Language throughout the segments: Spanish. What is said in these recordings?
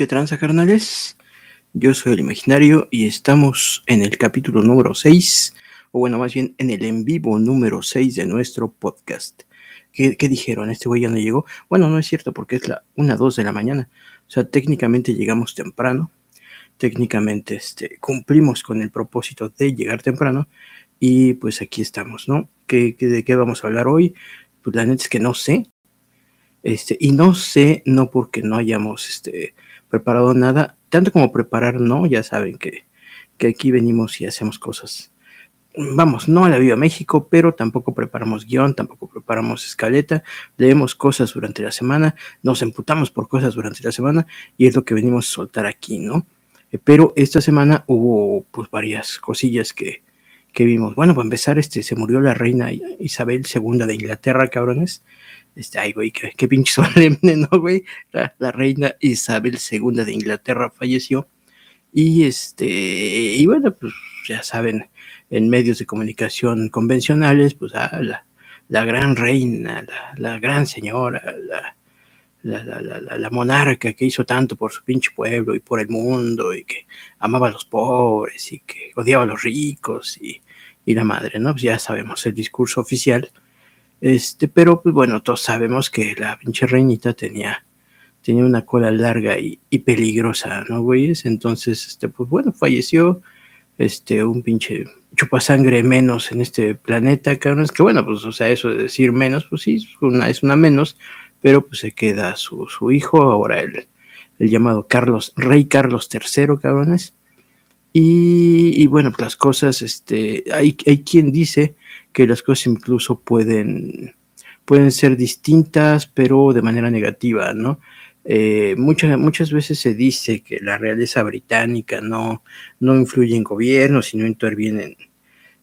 ¿qué tranza, carnales? Yo soy el imaginario y estamos en el capítulo número 6, o bueno, más bien en el en vivo número 6 de nuestro podcast. ¿Qué, dijeron? ¿Este güey ya no llegó? Bueno, no es cierto porque es la 1, 2 de la mañana. O sea, técnicamente llegamos temprano. Técnicamente este, cumplimos con el propósito de llegar temprano. Y pues aquí estamos, ¿no? ¿Qué, de qué vamos a hablar hoy? Pues la neta es que no sé. Este, y no sé, no porque no hayamos este, preparado nada, tanto como preparar, no, ya saben que, que aquí venimos y hacemos cosas. Vamos, no a la Viva México, pero tampoco preparamos guion, tampoco preparamos escaleta, leemos cosas durante la semana, nos emputamos por cosas durante la semana y es lo que venimos a soltar aquí, ¿no? Eh, pero esta semana hubo pues varias cosillas que, que vimos. Bueno, para empezar, este, se murió la reina Isabel II de Inglaterra, cabrones Este, ay, güey, qué, pinche solemne, ¿no, güey? La, la, reina Isabel II de Inglaterra falleció. Y este, y bueno, pues ya saben, en medios de comunicación convencionales, pues ah, la, la, gran reina, la, la gran señora, la, la, la, la, monarca que hizo tanto por su pinche pueblo y por el mundo y que amaba a los pobres y que odiaba a los ricos y, y la madre, ¿no? Pues ya sabemos el discurso oficial. Este, pero pues bueno, todos sabemos que la pinche reinita tenía, tenía una cola larga y, peligrosa, ¿no, güeyes? Entonces, este, pues bueno, falleció este, un pinche chupasangre menos en este planeta, cabrón. Es que bueno, pues, o sea, eso de decir menos, pues sí, es una, es una menos, pero pues se queda su, su hijo, ahora el, el, llamado Carlos, Rey Carlos III, cabrones. Y, y bueno, pues las cosas, este, hay, hay quien dice que las cosas incluso pueden, pueden ser distintas, pero de manera negativa, ¿no? Eh, muchas, muchas veces se dice que la realeza británica no, no influye en gobierno, sino interviene en,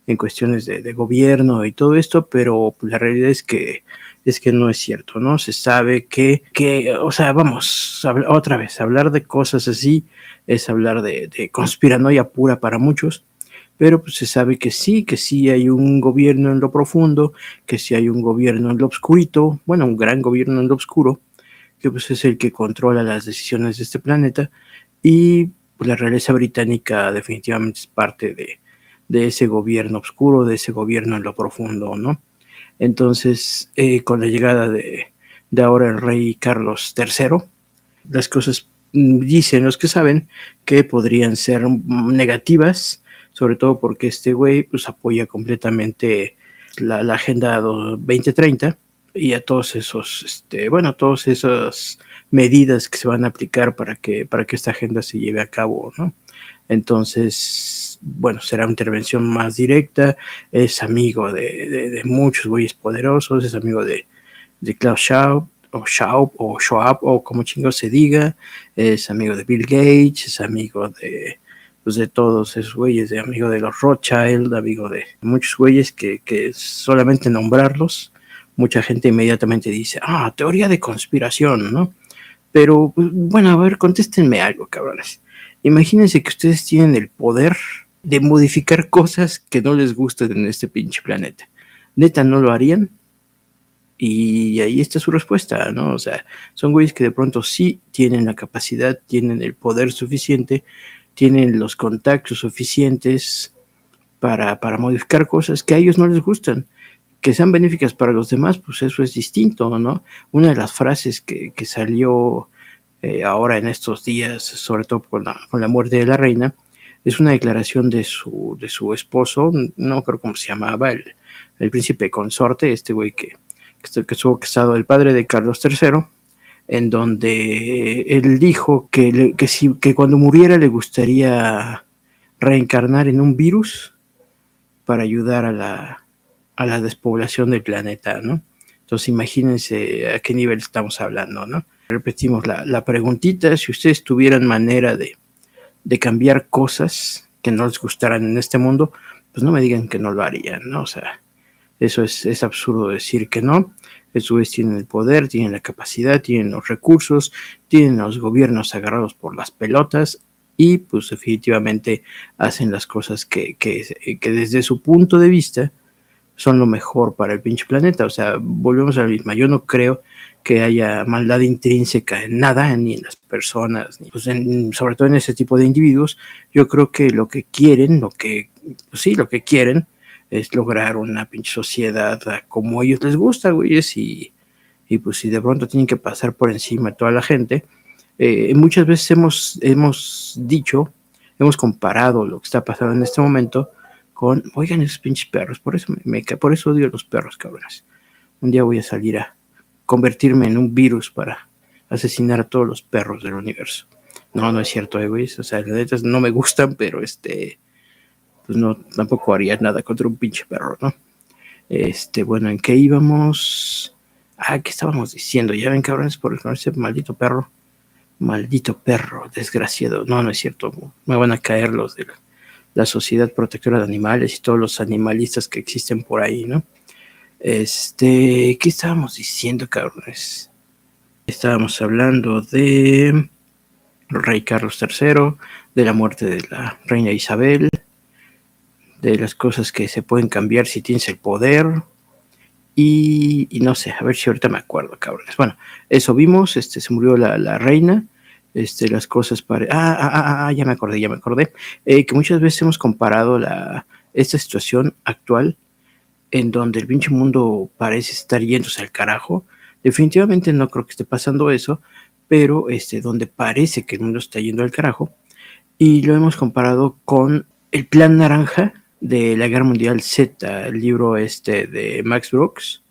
en cuestiones de, gobierno y todo esto, pero la realidad es que es que no es cierto, ¿no? Se sabe que, que o sea, vamos, otra vez, hablar de cosas así es hablar de, de conspiranoia pura para muchos, pero pues se sabe que sí, que sí hay un gobierno en lo profundo, que sí hay un gobierno en lo oscurito, bueno, un gran gobierno en lo oscuro, que pues es el que controla las decisiones de este planeta, y pues, la realeza británica definitivamente es parte de, de ese gobierno oscuro, de ese gobierno en lo profundo, ¿no? Entonces, eh, con la llegada de, de, ahora el rey Carlos III, las cosas mm, dicen los que saben que podrían ser negativas, sobre todo porque este güey pues apoya completamente la, Agenda 2030 y a todos esos, este, bueno, todas esas medidas que se van a aplicar para que, para que esta agenda se lleve a cabo, ¿no? Entonces, bueno, será una intervención más directa, es amigo de, de, de muchos güeyes poderosos, es amigo de, de Klaus Schwab, o Schwab, o Schwab, o como chingo se diga, es amigo de Bill Gates, es amigo de, pues de todos esos güeyes, de amigo de los Rothschild, amigo de muchos güeyes que, que solamente nombrarlos, mucha gente inmediatamente dice, ah, teoría de conspiración, ¿no? Pero, pues, bueno, a ver, contéstenme algo, cabrones. Imagínense que ustedes tienen el poder de modificar cosas que no les gustan en este pinche planeta. Neta, ¿no lo harían? Y ahí está su respuesta, ¿no? O sea, son güeyes que de pronto sí tienen la capacidad, tienen el poder suficiente, tienen los contactos suficientes para, para modificar cosas que a ellos no les gustan que sean benéficas para los demás, pues eso es distinto, ¿no? Una de las frases que, que salió eh, ahora en estos días, sobre todo con la, con la, muerte de la reina, es una declaración de su, de su esposo, no creo cómo se llamaba, el, el príncipe consorte, este güey que, que, estuvo casado, el padre de Carlos III, en donde él dijo que, si, que cuando muriera le gustaría reencarnar en un virus para ayudar a la, a la despoblación del planeta, ¿no? Entonces imagínense a qué nivel estamos hablando, ¿no? Repetimos la, la preguntita, si ustedes tuvieran manera de, de, cambiar cosas que no les gustaran en este mundo, pues no me digan que no lo harían, ¿no? O sea, eso es, es absurdo decir que no. Esos tienen el poder, tienen la capacidad, tienen los recursos, tienen los gobiernos agarrados por las pelotas y pues definitivamente hacen las cosas que, que, desde su punto de vista son lo mejor para el pinche planeta. O sea, volvemos a la misma. Yo no creo que haya maldad intrínseca en nada, ni en las personas, ni pues sobre todo en ese tipo de individuos. Yo creo que lo que quieren, lo que, pues sí, lo que quieren es lograr una pinche sociedad como a ellos les gusta, güey, y, y pues si de pronto tienen que pasar por encima de toda la gente, eh, muchas veces hemos, hemos dicho, hemos comparado lo que está pasando en este momento con, oigan esos pinches perros, por eso, me, me, por eso odio a los perros, cabrones. Un día voy a salir a convertirme en un virus para asesinar a todos los perros del universo. No, no es cierto, eh. O sea, las netas no me gustan, pero este, pues no, tampoco haría nada contra un pinche perro, ¿no? Este, bueno, ¿en qué íbamos? Ah, ¿qué estábamos diciendo? Ya ven, cabrones, por ese maldito perro. Maldito perro, desgraciado. No, no es cierto. Me van a caer los de la Sociedad Protectora de Animales y todos los animalistas que existen por ahí, ¿no? Este, ¿qué estábamos diciendo, cabrones? Estábamos hablando de rey Carlos III, de la muerte de la reina Isabel, de las cosas que se pueden cambiar si tienes el poder. Y, no sé, a ver si ahorita me acuerdo, cabrones. Bueno, eso vimos, este, se murió la, reina, este, las cosas para... Ah, ah, ah, ah, ya me acordé, ya me acordé, eh, que muchas veces hemos comparado la, esta situación actual en donde el pinche mundo parece estar yéndose al carajo. Definitivamente no creo que esté pasando eso, pero este, donde parece que el mundo está yendo al carajo. Y lo hemos comparado con el Plan Naranja de la Guerra Mundial Z, el libro este de Max Brooks,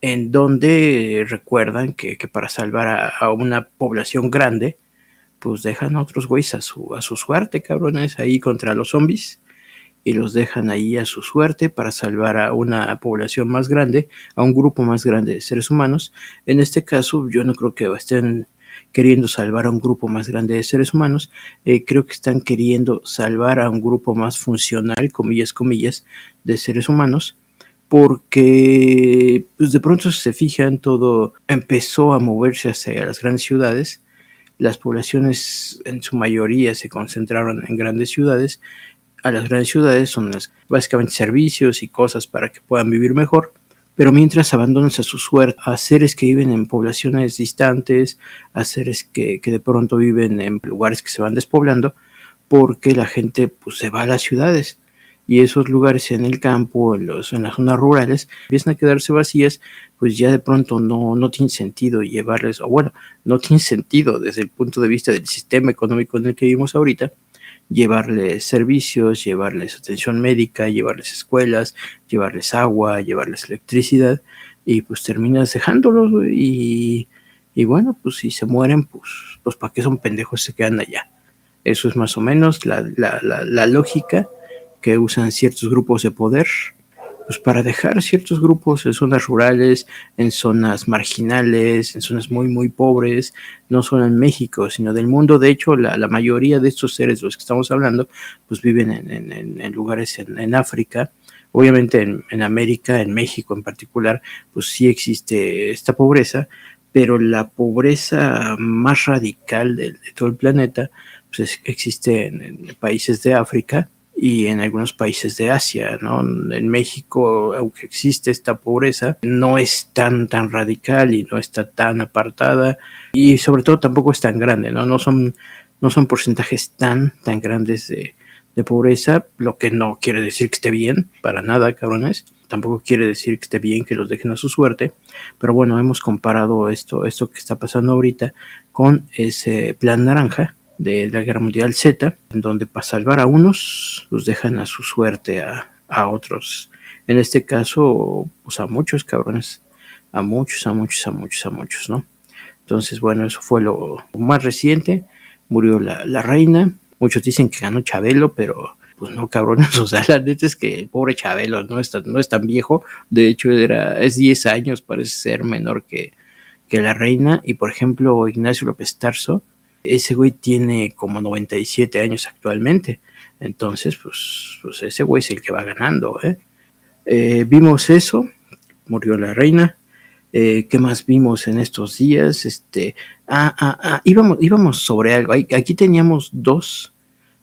en donde recuerdan que, para salvar a, una población grande, pues dejan a otros güeyes a su, a su suerte, cabrones, ahí contra los zombies y los dejan ahí a su suerte para salvar a una población más grande, a un grupo más grande de seres humanos. En este caso, yo no creo que estén queriendo salvar a un grupo más grande de seres humanos, eh, creo que están queriendo salvar a un grupo más funcional, comillas, comillas, de seres humanos, porque pues de pronto se fijan, todo empezó a moverse hacia las grandes ciudades, las poblaciones en su mayoría se concentraron en grandes ciudades. A las grandes ciudades son las, básicamente servicios y cosas para que puedan vivir mejor, pero mientras abandonas a su suerte a seres que viven en poblaciones distantes, a seres que, de pronto viven en lugares que se van despoblando, porque la gente pues, se va a las ciudades. Y esos lugares en el campo, en, en las zonas rurales, empiezan a quedarse vacías, pues ya de pronto no, no tiene sentido llevarles, o bueno, no tiene sentido desde el punto de vista del sistema económico en el que vivimos ahorita, llevarles servicios, llevarles atención médica, llevarles escuelas, llevarles agua, llevarles electricidad y pues terminas dejándolos y, y bueno, pues si se mueren, pues, pues para qué son pendejos se quedan allá. Eso es más o menos la, la, la, la lógica que usan ciertos grupos de poder pues para dejar ciertos grupos en zonas rurales, en zonas marginales, en zonas muy, muy pobres, no solo en México, sino del mundo. De hecho, la, mayoría de estos seres de los que estamos hablando, pues viven en, lugares en, África. Obviamente en, América, en México en particular, pues sí existe esta pobreza, pero la pobreza más radical de, de todo el planeta, pues existe en países de África, y en algunos países de Asia, ¿no? En México, aunque existe esta pobreza, no es tan, tan radical y no está tan apartada y sobre todo tampoco es tan grande, ¿no? No son, no son porcentajes tan, tan grandes de, de pobreza, lo que no quiere decir que esté bien, para nada, cabrones. Tampoco quiere decir que esté bien que los dejen a su suerte, pero bueno, hemos comparado esto, esto que está pasando ahorita con ese plan naranja, de la Guerra Mundial Z, en donde para salvar a unos los dejan a su suerte a, otros. En este caso, pues a muchos cabrones, a muchos, a muchos, a muchos, a muchos, ¿no? Entonces, bueno, eso fue lo más reciente. Murió la, la reina. Muchos dicen que ganó Chabelo, pero pues no, cabrones. O sea, la neta es que el pobre Chabelo no es tan, no es tan viejo. De hecho, era, es 10 años, parece ser menor que, que la reina. Y por ejemplo, Ignacio López Tarso ese güey tiene como 97 años actualmente. Entonces, pues, pues ese güey es el que va ganando. ¿eh? Eh, vimos eso, murió la reina. Eh, ¿Qué más vimos en estos días? Este, ah, ah, ah, íbamos, íbamos sobre algo. Aquí teníamos dos,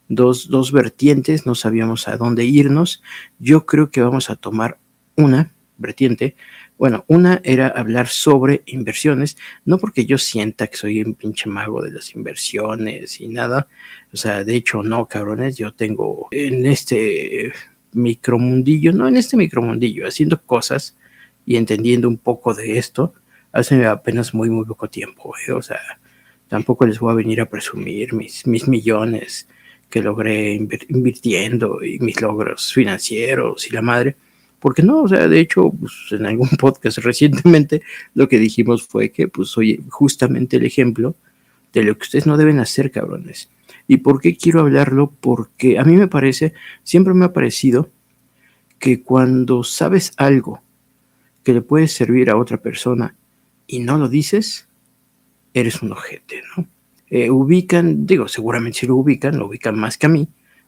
dos, dos vertientes, no sabíamos a dónde irnos. Yo creo que vamos a tomar una vertiente bueno, una era hablar sobre inversiones, no porque yo sienta que soy un pinche mago de las inversiones y nada, o sea, de hecho no, cabrones, yo tengo en este micromundillo, no en este micromundillo, haciendo cosas y entendiendo un poco de esto, hace apenas muy, muy poco tiempo, ¿eh? o sea, tampoco les voy a venir a presumir mis, mis millones que logré invirtiendo y mis logros financieros y la madre porque no, o sea, de hecho, pues, en algún podcast recientemente lo que dijimos fue que, pues, soy justamente el ejemplo de lo que ustedes no deben hacer, cabrones. ¿Y por qué quiero hablarlo? Porque a mí me parece, siempre me ha parecido que cuando sabes algo que le puede servir a otra persona y no lo dices, eres un ojete, ¿no? Eh, ubican, digo, seguramente si lo ubican, lo ubican más que a mí,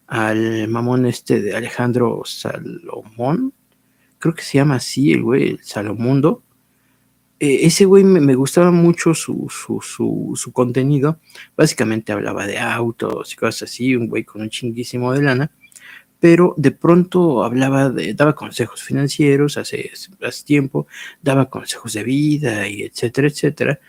al mamón este de Alejandro Salomón, creo que se llama así el güey, Salomundo. Eh, ese güey me, gustaba mucho su, su, contenido. Básicamente hablaba de autos y cosas así, un güey con un chinguísimo de lana. Pero de pronto hablaba de, daba consejos financieros hace, hace tiempo, daba consejos de vida y etcétera, etcétera.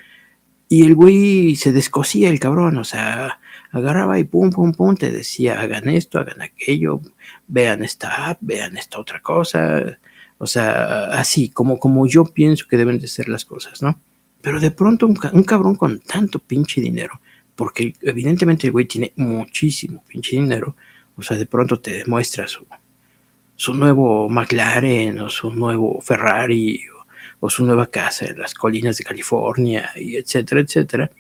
Y el güey se descosía el cabrón, o sea, agarraba y pum, pum, pum, te decía, hagan esto, hagan aquello, vean esta app, vean esta otra cosa, o sea, así, como, como yo pienso que deben de ser las cosas, ¿no? Pero de pronto un, cabrón con tanto pinche dinero, porque evidentemente el güey tiene muchísimo pinche dinero, o sea, de pronto te demuestra su, su nuevo McLaren o su nuevo Ferrari o, o su nueva casa en las colinas de California y etcétera, etcétera.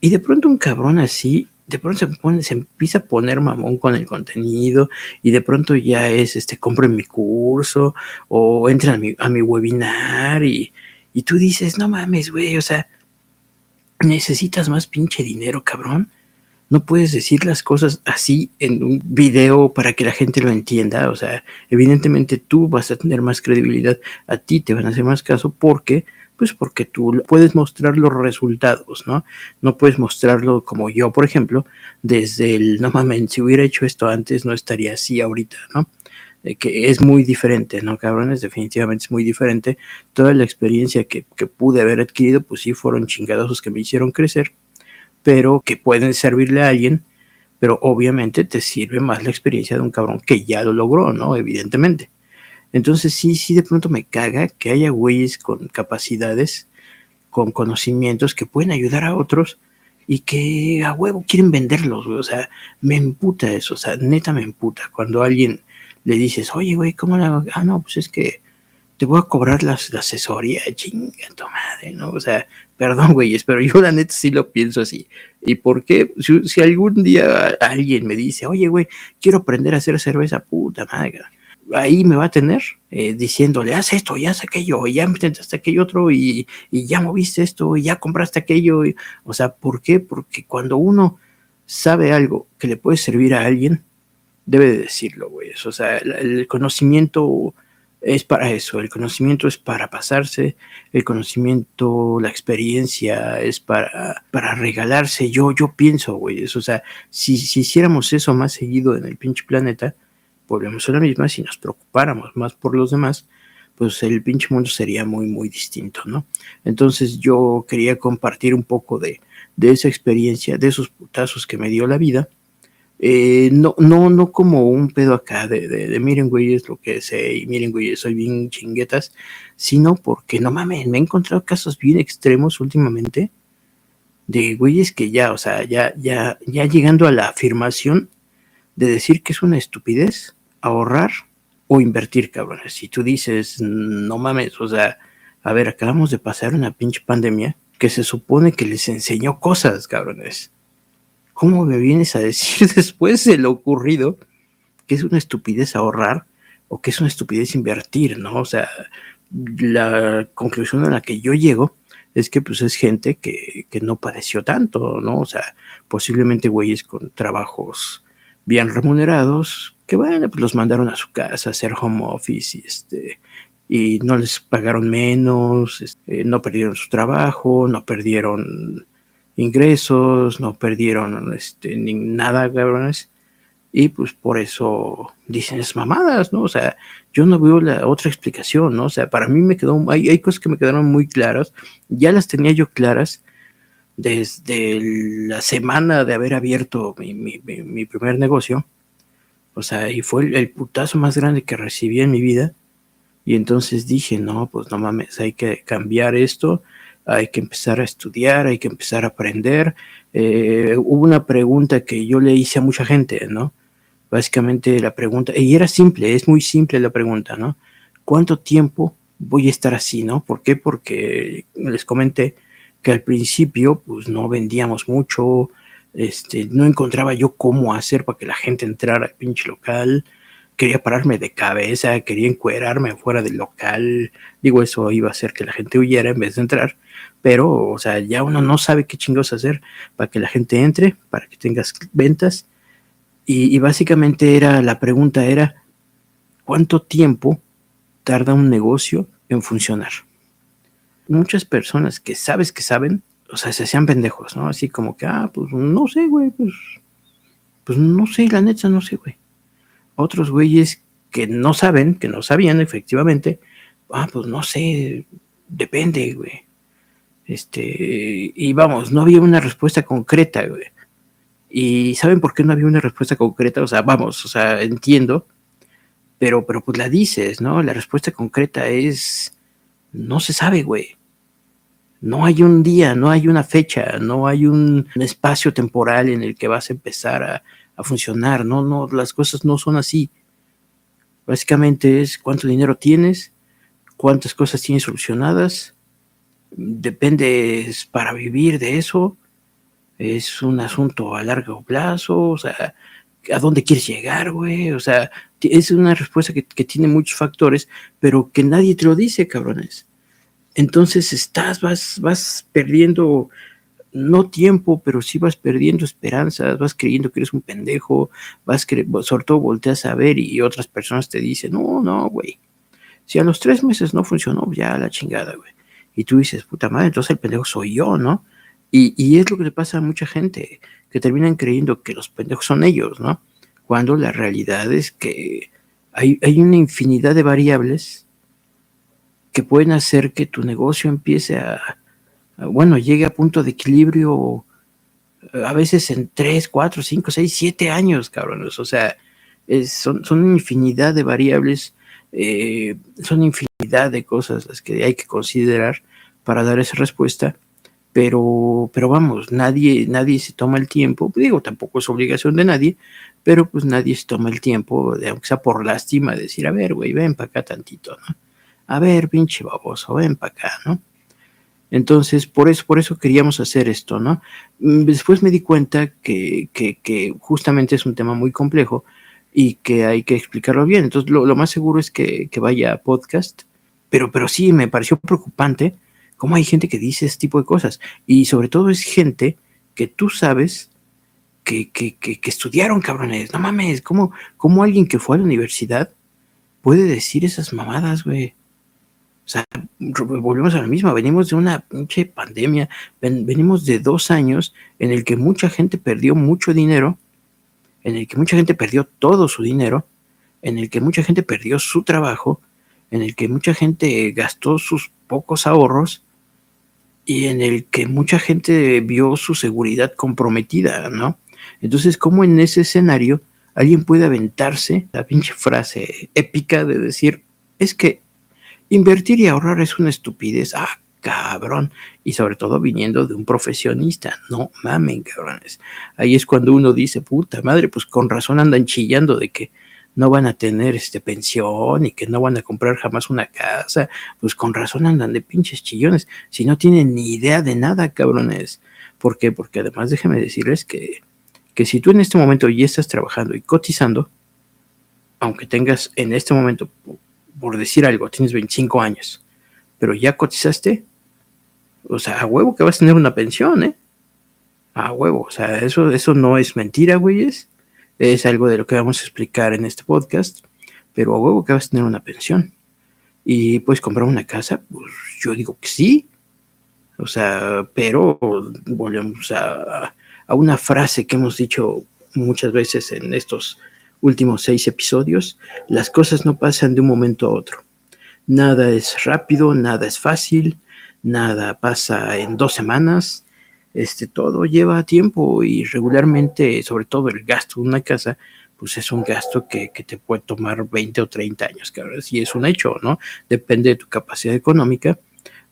Y de pronto un cabrón así de pronto se, empieza a poner mamón con el contenido y de pronto ya es, este, compren mi curso o entren a mi, a mi webinar y, y tú dices, no mames, güey, o sea, necesitas más pinche dinero, cabrón. No puedes decir las cosas así en un video para que la gente lo entienda. O sea, evidentemente tú vas a tener más credibilidad, a ti te van a hacer más caso porque pues porque tú puedes mostrar los resultados, ¿no? No puedes mostrarlo como yo, por ejemplo, desde el, no mames, si hubiera hecho esto antes no estaría así ahorita, ¿no? que es muy diferente, ¿no, cabrones? Definitivamente es muy diferente. Toda la experiencia que, que pude haber adquirido, pues sí fueron chingadosos que me hicieron crecer, pero que pueden servirle a alguien, pero obviamente te sirve más la experiencia de un cabrón que ya lo logró, ¿no? Evidentemente. Entonces sí, sí de pronto me caga que haya güeyes con capacidades, con conocimientos que pueden ayudar a otros y que a huevo quieren venderlos, güey. O sea, me emputa eso, o sea, neta me emputa. Cuando alguien le dices, oye, güey, ¿cómo la Ah, no, pues es que te voy a cobrar la, asesoría, chinga tu madre, ¿no? O sea, perdón, güey, pero yo la neta sí lo pienso así. ¿Y por qué? Si, si algún día alguien me dice, oye, güey, quiero aprender a hacer cerveza, puta madre, ahí me va a tener eh, diciéndole, haz esto, ya haz aquello, y ya intentaste aquello otro, y, ya moviste esto, y ya compraste aquello. o sea, ¿por qué? Porque cuando uno sabe algo que le puede servir a alguien, debe de decirlo, güey. O sea, el, conocimiento es para eso, el conocimiento es para pasarse, el conocimiento, la experiencia es para, para regalarse. Yo, yo pienso, güey, o sea, si, si hiciéramos eso más seguido en el pinche planeta, volvemos a la misma, si nos preocupáramos más por los demás, pues el pinche mundo sería muy, muy distinto, ¿no? Entonces yo quería compartir un poco de, esa experiencia, de esos putazos que me dio la vida. Eh, no, no, no como un pedo acá de, de, miren, güey, es lo que sé, y miren, güey, soy bien chinguetas, sino porque, no mames, me he encontrado casos bien extremos últimamente de güeyes que ya, o sea, ya, ya, ya llegando a la afirmación de decir que es una estupidez ahorrar o invertir, cabrones. Si tú dices, no mames, o sea, a ver, acabamos de pasar una pinche pandemia que se supone que les enseñó cosas, cabrones. ¿Cómo me vienes a decir después de lo ocurrido que es una estupidez ahorrar o que es una estupidez invertir, ¿no? O sea, la conclusión a la que yo llego es que pues es gente que, que no padeció tanto, ¿no? O sea, posiblemente güeyes con trabajos bien remunerados, bueno, pues los mandaron a su casa a hacer home office y este y no les pagaron menos, este, no perdieron su trabajo, no perdieron ingresos, no perdieron este, ni nada, cabrones. Y pues por eso dicen es mamadas, ¿no? O sea, yo no veo la otra explicación, ¿no? O sea, para mí me quedó, hay, hay cosas que me quedaron muy claras, ya las tenía yo claras, desde la semana de haber abierto mi, primer negocio. O sea, y fue el, putazo más grande que recibí en mi vida. Y entonces dije, no, pues no mames, hay que cambiar esto, hay que empezar a estudiar, hay que empezar a aprender. Eh, hubo una pregunta que yo le hice a mucha gente, ¿no? Básicamente la pregunta, y era simple, es muy simple la pregunta, ¿no? ¿Cuánto tiempo voy a estar así, ¿no? ¿Por qué? Porque les comenté, que al principio pues no vendíamos mucho, este, no encontraba yo cómo hacer para que la gente entrara al pinche local, quería pararme de cabeza, quería encuerarme fuera del local, digo eso iba a hacer que la gente huyera en vez de entrar, pero o sea, ya uno no sabe qué chingos hacer para que la gente entre, para que tengas ventas, y, y básicamente era, la pregunta era, ¿cuánto tiempo tarda un negocio en funcionar. Muchas personas que sabes que saben, o sea, se hacían pendejos, ¿no? Así como que, ah, pues no sé, güey, pues, pues no sé, la neta, no sé, güey. Otros güeyes que no saben, que no sabían efectivamente, ah, pues no sé, depende, güey. Este, y vamos, no había una respuesta concreta, güey. Y ¿saben por qué no había una respuesta concreta? O sea, vamos, o sea, entiendo, pero, pero pues la dices, ¿no? La respuesta concreta es, no se sabe, güey. No hay un día, no hay una fecha, no hay un, espacio temporal en el que vas a empezar a, a funcionar, no, no, las cosas no son así. Básicamente es cuánto dinero tienes, cuántas cosas tienes solucionadas, depende para vivir de eso, es un asunto a largo plazo, o sea, ¿a dónde quieres llegar, güey? O sea, es una respuesta que, que, tiene muchos factores, pero que nadie te lo dice, cabrones. Entonces estás, vas, vas perdiendo, no tiempo, pero sí vas perdiendo esperanzas, vas creyendo que eres un pendejo, vas sobre todo volteas a ver y otras personas te dicen, no, no, güey. Si a los tres meses no funcionó, ya la chingada, güey. Y tú dices, puta madre, entonces el pendejo soy yo, ¿no? Y, y, es lo que le pasa a mucha gente, que terminan creyendo que los pendejos son ellos, ¿no? Cuando la realidad es que hay, hay una infinidad de variables que pueden hacer que tu negocio empiece a, bueno, llegue a punto de equilibrio a veces en 3, 4, 5, 6, 7 años, cabrones. O sea, es, son, son infinidad de variables, eh, son infinidad de cosas las que hay que considerar para dar esa respuesta pero, pero vamos, nadie, nadie se toma el tiempo, digo, tampoco es obligación de nadie, pero pues nadie se toma el tiempo, aunque sea por lástima, de decir, a ver, güey, ven para acá tantito, ¿no? A ver, pinche baboso, ven para acá, ¿no? Entonces, por eso, por eso queríamos hacer esto, ¿no? Mm, después me di cuenta que, que, que justamente es un tema muy complejo y que hay que explicarlo bien. Entonces, lo, lo más seguro es que, que, vaya a podcast, pero, pero sí me pareció preocupante cómo hay gente que dice ese tipo de cosas. Y sobre todo es gente que tú sabes que, que, que, que estudiaron, cabrones. No mames, ¿cómo, ¿cómo, alguien que fue a la universidad puede decir esas mamadas, güey? Sea, volvemos a lo mismo. Venimos de una pinche pandemia. Ven, venimos de dos años en el que mucha gente perdió mucho dinero, en el que mucha gente perdió todo su dinero, en el que mucha gente perdió su trabajo, en el que mucha gente gastó sus pocos ahorros y en el que mucha gente vio su seguridad comprometida, ¿no? Entonces, ¿cómo en ese escenario alguien puede aventarse la pinche frase épica de decir, es que invertir y ahorrar es una estupidez? Ah, cabrón. Y sobre todo viniendo de un profesionista. No mamen, cabrones. Ahí es cuando uno dice, puta madre, pues con razón andan chillando de que no van a tener este pensión y que no van a comprar jamás una casa, pues con razón andan de pinches chillones, si no tienen ni idea de nada, cabrones. ¿Por qué? Porque además déjeme decirles que, que si tú en este momento ya estás trabajando y cotizando, aunque tengas en este momento, por decir algo, tienes 25 años, pero ya cotizaste, o sea, a huevo que vas a tener una pensión, ¿eh? A huevo, o sea, eso, eso no es mentira, güeyes es algo de lo que vamos a explicar en este podcast, pero a huevo que vas a tener una pensión. Y puedes comprar una casa, pues yo digo que sí. O sea, pero volvemos a, a una frase que hemos dicho muchas veces en estos últimos seis episodios, las cosas no pasan de un momento a otro. Nada es rápido, nada es fácil, nada pasa en dos semanas, este, todo lleva tiempo y regularmente, sobre todo el gasto de una casa, pues es un gasto que, que te puede tomar 20 o 30 años, ahora sí es un hecho, ¿no? Depende de tu capacidad económica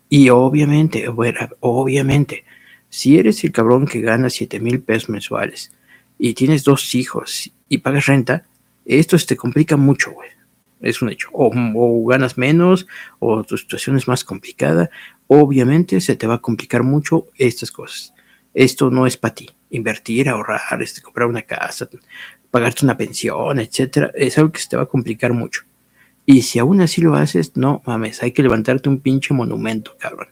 y obviamente, bueno, obviamente, si eres el cabrón que gana 7 mil pesos mensuales y tienes dos hijos y pagas renta, esto te complica mucho, güey. Es un hecho. O, o, ganas menos, o tu situación es más complicada, obviamente se te va a complicar mucho estas cosas. Esto no es para ti. Invertir, ahorrar, este, comprar una casa, pagarte una pensión, etcétera, es algo que se te va a complicar mucho. Y si aún así lo haces, no mames, hay que levantarte un pinche monumento, cabrón.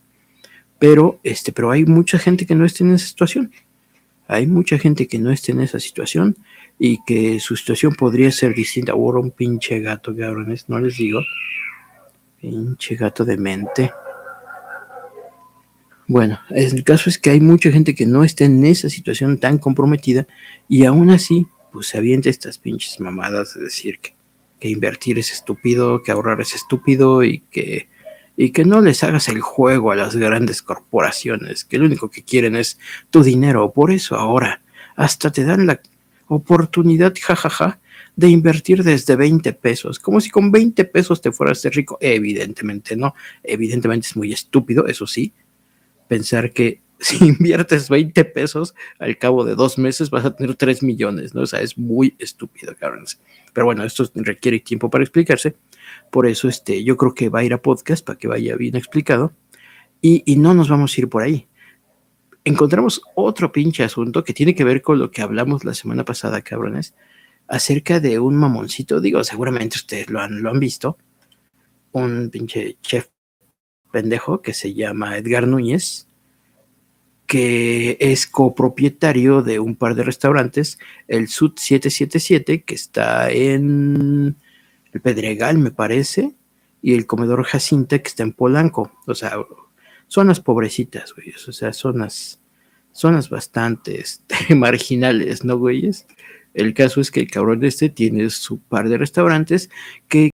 Pero, este, pero hay mucha gente que no está en esa situación. Hay mucha gente que no está en esa situación y que su situación podría ser distinta. Ahora un pinche gato, cabrones, no les digo. Pinche gato de mente. Bueno, el caso es que hay mucha gente que no está en esa situación tan comprometida y aún así, pues se avienta estas pinches mamadas de decir que, que invertir es estúpido, que ahorrar es estúpido y que, y que no les hagas el juego a las grandes corporaciones, que lo único que quieren es tu dinero. Por eso ahora hasta te dan la oportunidad, jajaja, de invertir desde 20 pesos, como si con 20 pesos te fueras de rico. Evidentemente no, evidentemente es muy estúpido, eso sí, pensar que si inviertes 20 pesos, al cabo de dos meses vas a tener 3 millones, ¿no? O es muy estúpido, cabrón. Pero bueno, esto requiere tiempo para explicarse. Por eso este, yo creo que va a ir a podcast para que vaya bien explicado. Y, no nos vamos a ir por ahí. Encontramos otro pinche asunto que tiene que ver con lo que hablamos la semana pasada, cabrones acerca de un mamoncito, digo, seguramente ustedes lo han, lo han visto, un pinche chef pendejo que se llama Edgar Núñez, que es copropietario de un par de restaurantes, el Sud 777, que está en el Pedregal, me parece, y el comedor Jacinta, que está en Polanco. O sea, zonas pobrecitas, güey. O sea, zonas, zonas bastante este, marginales, ¿no, güeyes? El caso es que el cabrón este tiene su par de restaurantes que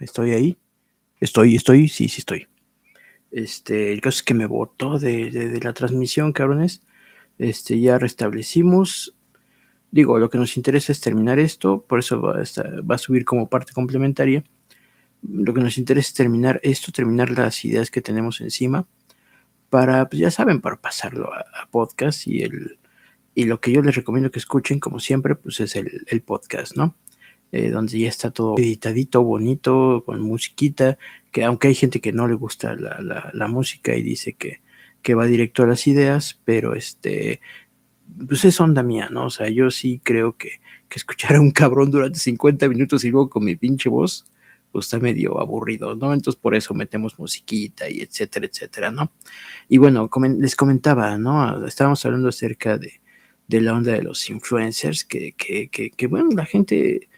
Estoy ahí. Estoy, estoy, sí, sí estoy. Este, el caso es que me votó de, de, la transmisión, cabrones. Este, ya restablecimos. Digo, lo que nos interesa es terminar esto, por eso va a, va a subir como parte complementaria. Lo que nos interesa es terminar esto, terminar las ideas que tenemos encima, para, pues ya saben, para pasarlo a, podcast y el y lo que yo les recomiendo que escuchen, como siempre, pues es el, podcast, ¿no? Eh, donde ya está todo editadito, bonito, con musiquita, que aunque hay gente que no le gusta la, la, música y dice que, que, va directo a las ideas, pero este, pues es onda mía, ¿no? O sea, yo sí creo que, que escuchar a un cabrón durante 50 minutos y luego con mi pinche voz, pues está medio aburrido, ¿no? Entonces por eso metemos musiquita y etcétera, etcétera, ¿no? Y bueno, les comentaba, ¿no? Estábamos hablando acerca de, de la onda de los influencers, que, que, que, que bueno, la gente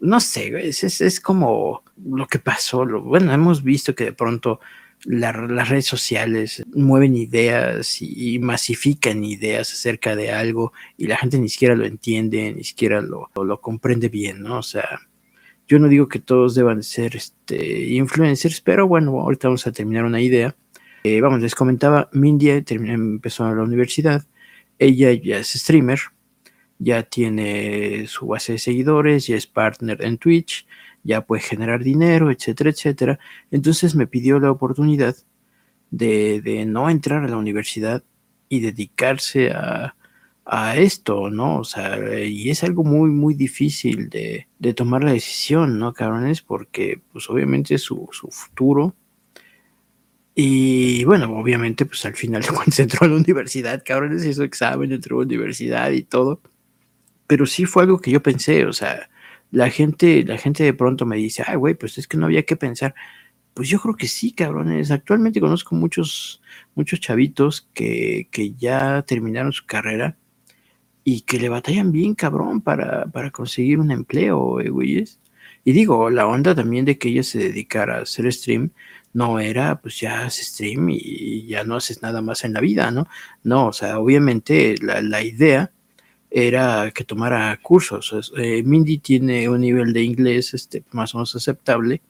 no sé, es, es, como lo que pasó. bueno, hemos visto que de pronto las redes sociales mueven ideas y, masifican ideas acerca de algo y la gente ni siquiera lo entiende, ni siquiera lo, lo, comprende bien, ¿no? O sea, yo no digo que todos deban ser este, influencers, pero bueno, ahorita vamos a terminar una idea. Eh, vamos, les comentaba, Mindy empezó a la universidad, ella ya es streamer, ya tiene su base de seguidores, ya es partner en Twitch, ya puede generar dinero, etcétera, etcétera. Entonces me pidió la oportunidad de, no entrar a la universidad y dedicarse a, esto, ¿no? O sea, y es algo muy, muy difícil de, tomar la decisión, ¿no, cabrones? Porque, pues, obviamente su, su futuro. Y bueno, obviamente, pues al final cuando entró a la universidad, cabrones, hizo examen, entró a la universidad y todo pero sí fue algo que yo pensé, o sea, la gente, la gente de pronto me dice, ay, güey, pues es que no había que pensar. Pues yo creo que sí, cabrones. Actualmente conozco muchos, muchos chavitos que, que ya terminaron su carrera y que le batallan bien, cabrón, para, para conseguir un empleo, eh, güeyes. Y digo, la onda también de que ella se dedicara a hacer stream, no era, pues ya haces stream y ya no haces nada más en la vida, ¿no? No, o sea, obviamente la, la idea era que tomara cursos. Eh, Mindy tiene un nivel de inglés este, más o menos aceptable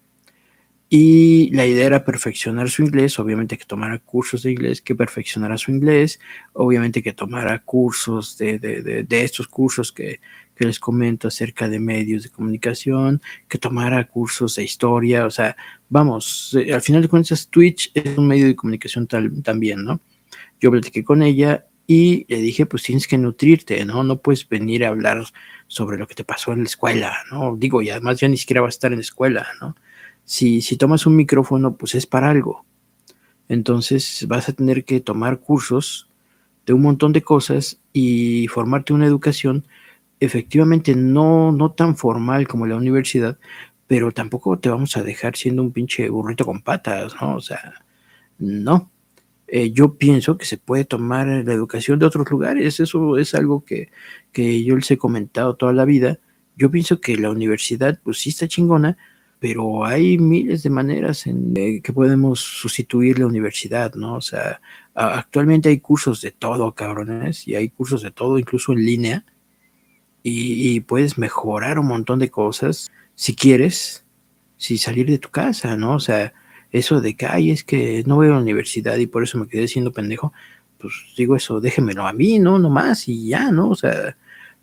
y la idea era perfeccionar su inglés, obviamente que tomara cursos de inglés, que perfeccionara su inglés, obviamente que tomara cursos de, de, de, estos cursos que, que, les comento acerca de medios de comunicación, que tomara cursos de historia, o sea, vamos, eh, al final de cuentas Twitch es un medio de comunicación tal, también, ¿no? Yo platiqué con ella y le dije, pues tienes que nutrirte, ¿no? No puedes venir a hablar sobre lo que te pasó en la escuela, ¿no? Digo, y además ya ni siquiera vas a estar en la escuela, ¿no? Si, si tomas un micrófono, pues es para algo. Entonces vas a tener que tomar cursos de un montón de cosas y formarte una educación efectivamente no, no tan formal como la universidad, pero tampoco te vamos a dejar siendo un pinche burrito con patas, ¿no? O sea, no. Eh, yo pienso que se puede tomar la educación de otros lugares. Eso es algo que, que, yo les he comentado toda la vida. Yo pienso que la universidad, pues sí está chingona, pero hay miles de maneras en eh, que podemos sustituir la universidad, ¿no? O sea, actualmente hay cursos de todo, cabrones, y hay cursos de todo, incluso en línea, y, y puedes mejorar un montón de cosas si quieres, si salir de tu casa, ¿no? O sea, eso de que, ay, es que no voy a la universidad y por eso me quedé siendo pendejo, pues digo eso, déjemelo a mí, ¿no? Nomás y ya, ¿no? O sea,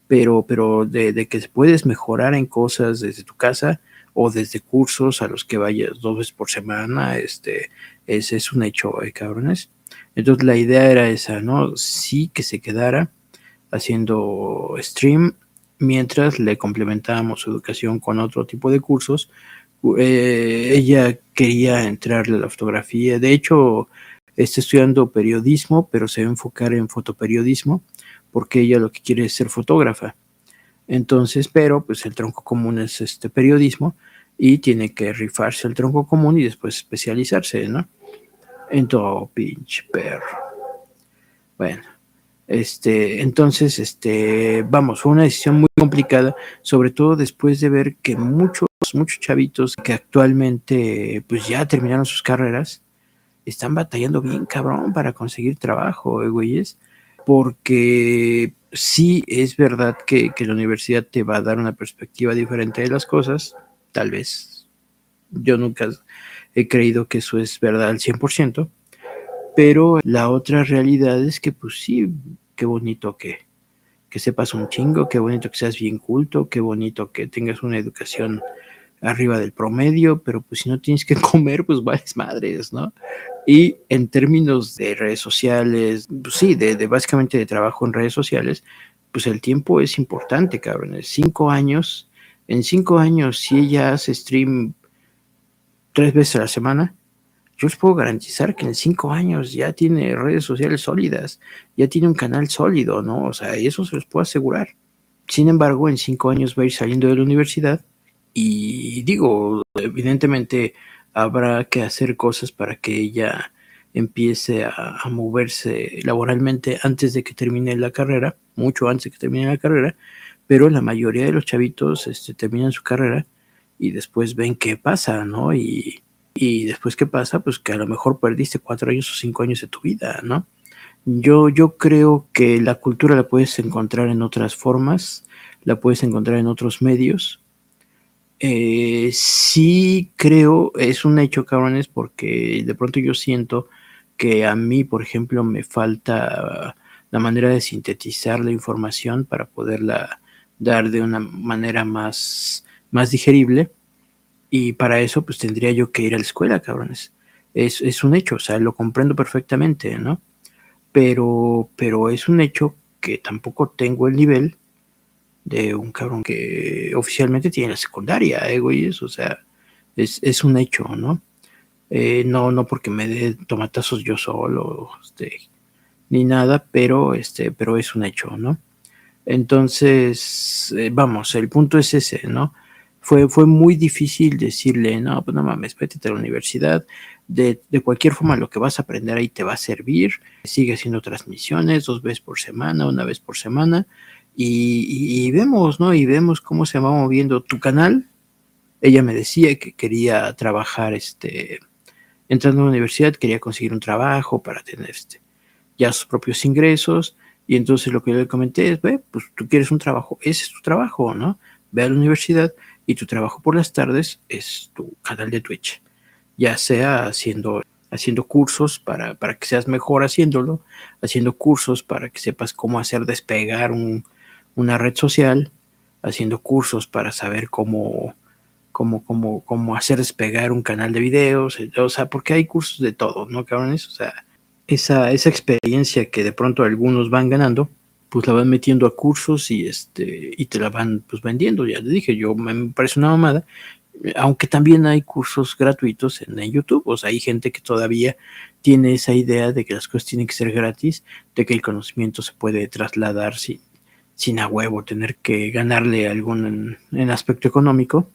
pero, pero de, de que puedes mejorar en cosas desde tu casa o desde cursos a los que vayas dos veces por semana, este, ese es un hecho, ¿eh, cabrones. Entonces la idea era esa, ¿no? Sí que se quedara haciendo stream mientras le complementábamos su educación con otro tipo de cursos eh, ella quería entrar a la fotografía. De hecho, está estudiando periodismo, pero se va a enfocar en fotoperiodismo, porque ella lo que quiere es ser fotógrafa. Entonces, pero pues el tronco común es este periodismo y tiene que rifarse el tronco común y después especializarse, ¿no? En todo pinche perro. Bueno, este, entonces, este, vamos, fue una decisión muy complicada, sobre todo después de ver que muchos, muchos chavitos que actualmente, pues ya terminaron sus carreras, están batallando bien cabrón para conseguir trabajo, ¿eh, güeyes, porque sí es verdad que, que la universidad te va a dar una perspectiva diferente de las cosas, tal vez. Yo nunca he creído que eso es verdad al 100%, Pero la otra realidad es que, pues sí, qué bonito que, que sepas un chingo, qué bonito que seas bien culto, qué bonito que tengas una educación arriba del promedio, pero pues si no tienes que comer, pues vales madres, ¿no? Y en términos de redes sociales, pues sí, de, de, básicamente de trabajo en redes sociales, pues el tiempo es importante, cabrón. Cinco años, en cinco años, si ella hace stream tres veces a la semana, yo les puedo garantizar que en cinco años ya tiene redes sociales sólidas, ya tiene un canal sólido, ¿no? O sea, eso se los puedo asegurar. Sin embargo, en cinco años va a ir saliendo de la universidad y digo, evidentemente habrá que hacer cosas para que ella empiece a, moverse laboralmente antes de que termine la carrera, mucho antes de que termine la carrera, pero la mayoría de los chavitos este, terminan su carrera y después ven qué pasa, ¿no? Y, y después qué pasa, pues que a lo mejor perdiste cuatro años o cinco años de tu vida, ¿no? Yo, yo creo que la cultura la puedes encontrar en otras formas, la puedes encontrar en otros medios. Eh, sí creo, es un hecho, cabrones, porque de pronto yo siento que a mí, por ejemplo, me falta la manera de sintetizar la información para poderla dar de una manera más, más digerible y para eso, pues tendría yo que ir a la escuela, cabrones. Es, es un hecho, o sea, lo comprendo perfectamente, ¿no? Pero, pero es un hecho que tampoco tengo el nivel de un cabrón que oficialmente tiene la secundaria, ¿eh? O sea, es, es un hecho, ¿no? Eh, no, no porque me dé tomatazos yo solo, este, ni nada, pero, este, pero es un hecho, ¿no? Entonces, eh, vamos, el punto es ese, ¿no? Fue, fue muy difícil decirle, no, pues no mames, vete a la universidad, de, de, cualquier forma lo que vas a aprender ahí te va a servir, sigue haciendo transmisiones dos veces por semana, una vez por semana, y, y, vemos, ¿no? Y vemos cómo se va moviendo tu canal. Ella me decía que quería trabajar, este, entrando a la universidad, quería conseguir un trabajo para tener este, ya sus propios ingresos, y entonces lo que yo le comenté es, ve, pues tú quieres un trabajo, ese es tu trabajo, ¿no? Ve a la universidad, y tu trabajo por las tardes es tu canal de Twitch, ya sea haciendo, haciendo cursos para, para que seas mejor haciéndolo, haciendo cursos para que sepas cómo hacer despegar un, una red social, haciendo cursos para saber cómo, cómo, cómo, cómo hacer despegar un canal de videos, o sea, porque hay cursos de todo, ¿no, cabrones? O sea, esa, esa experiencia que de pronto algunos van ganando, pues la van metiendo a cursos y este y te la van pues vendiendo, ya te dije, yo me parece una mamada, aunque también hay cursos gratuitos en, en, YouTube, o sea, hay gente que todavía tiene esa idea de que las cosas tienen que ser gratis, de que el conocimiento se puede trasladar sin, sin a huevo tener que ganarle algún en, en aspecto económico.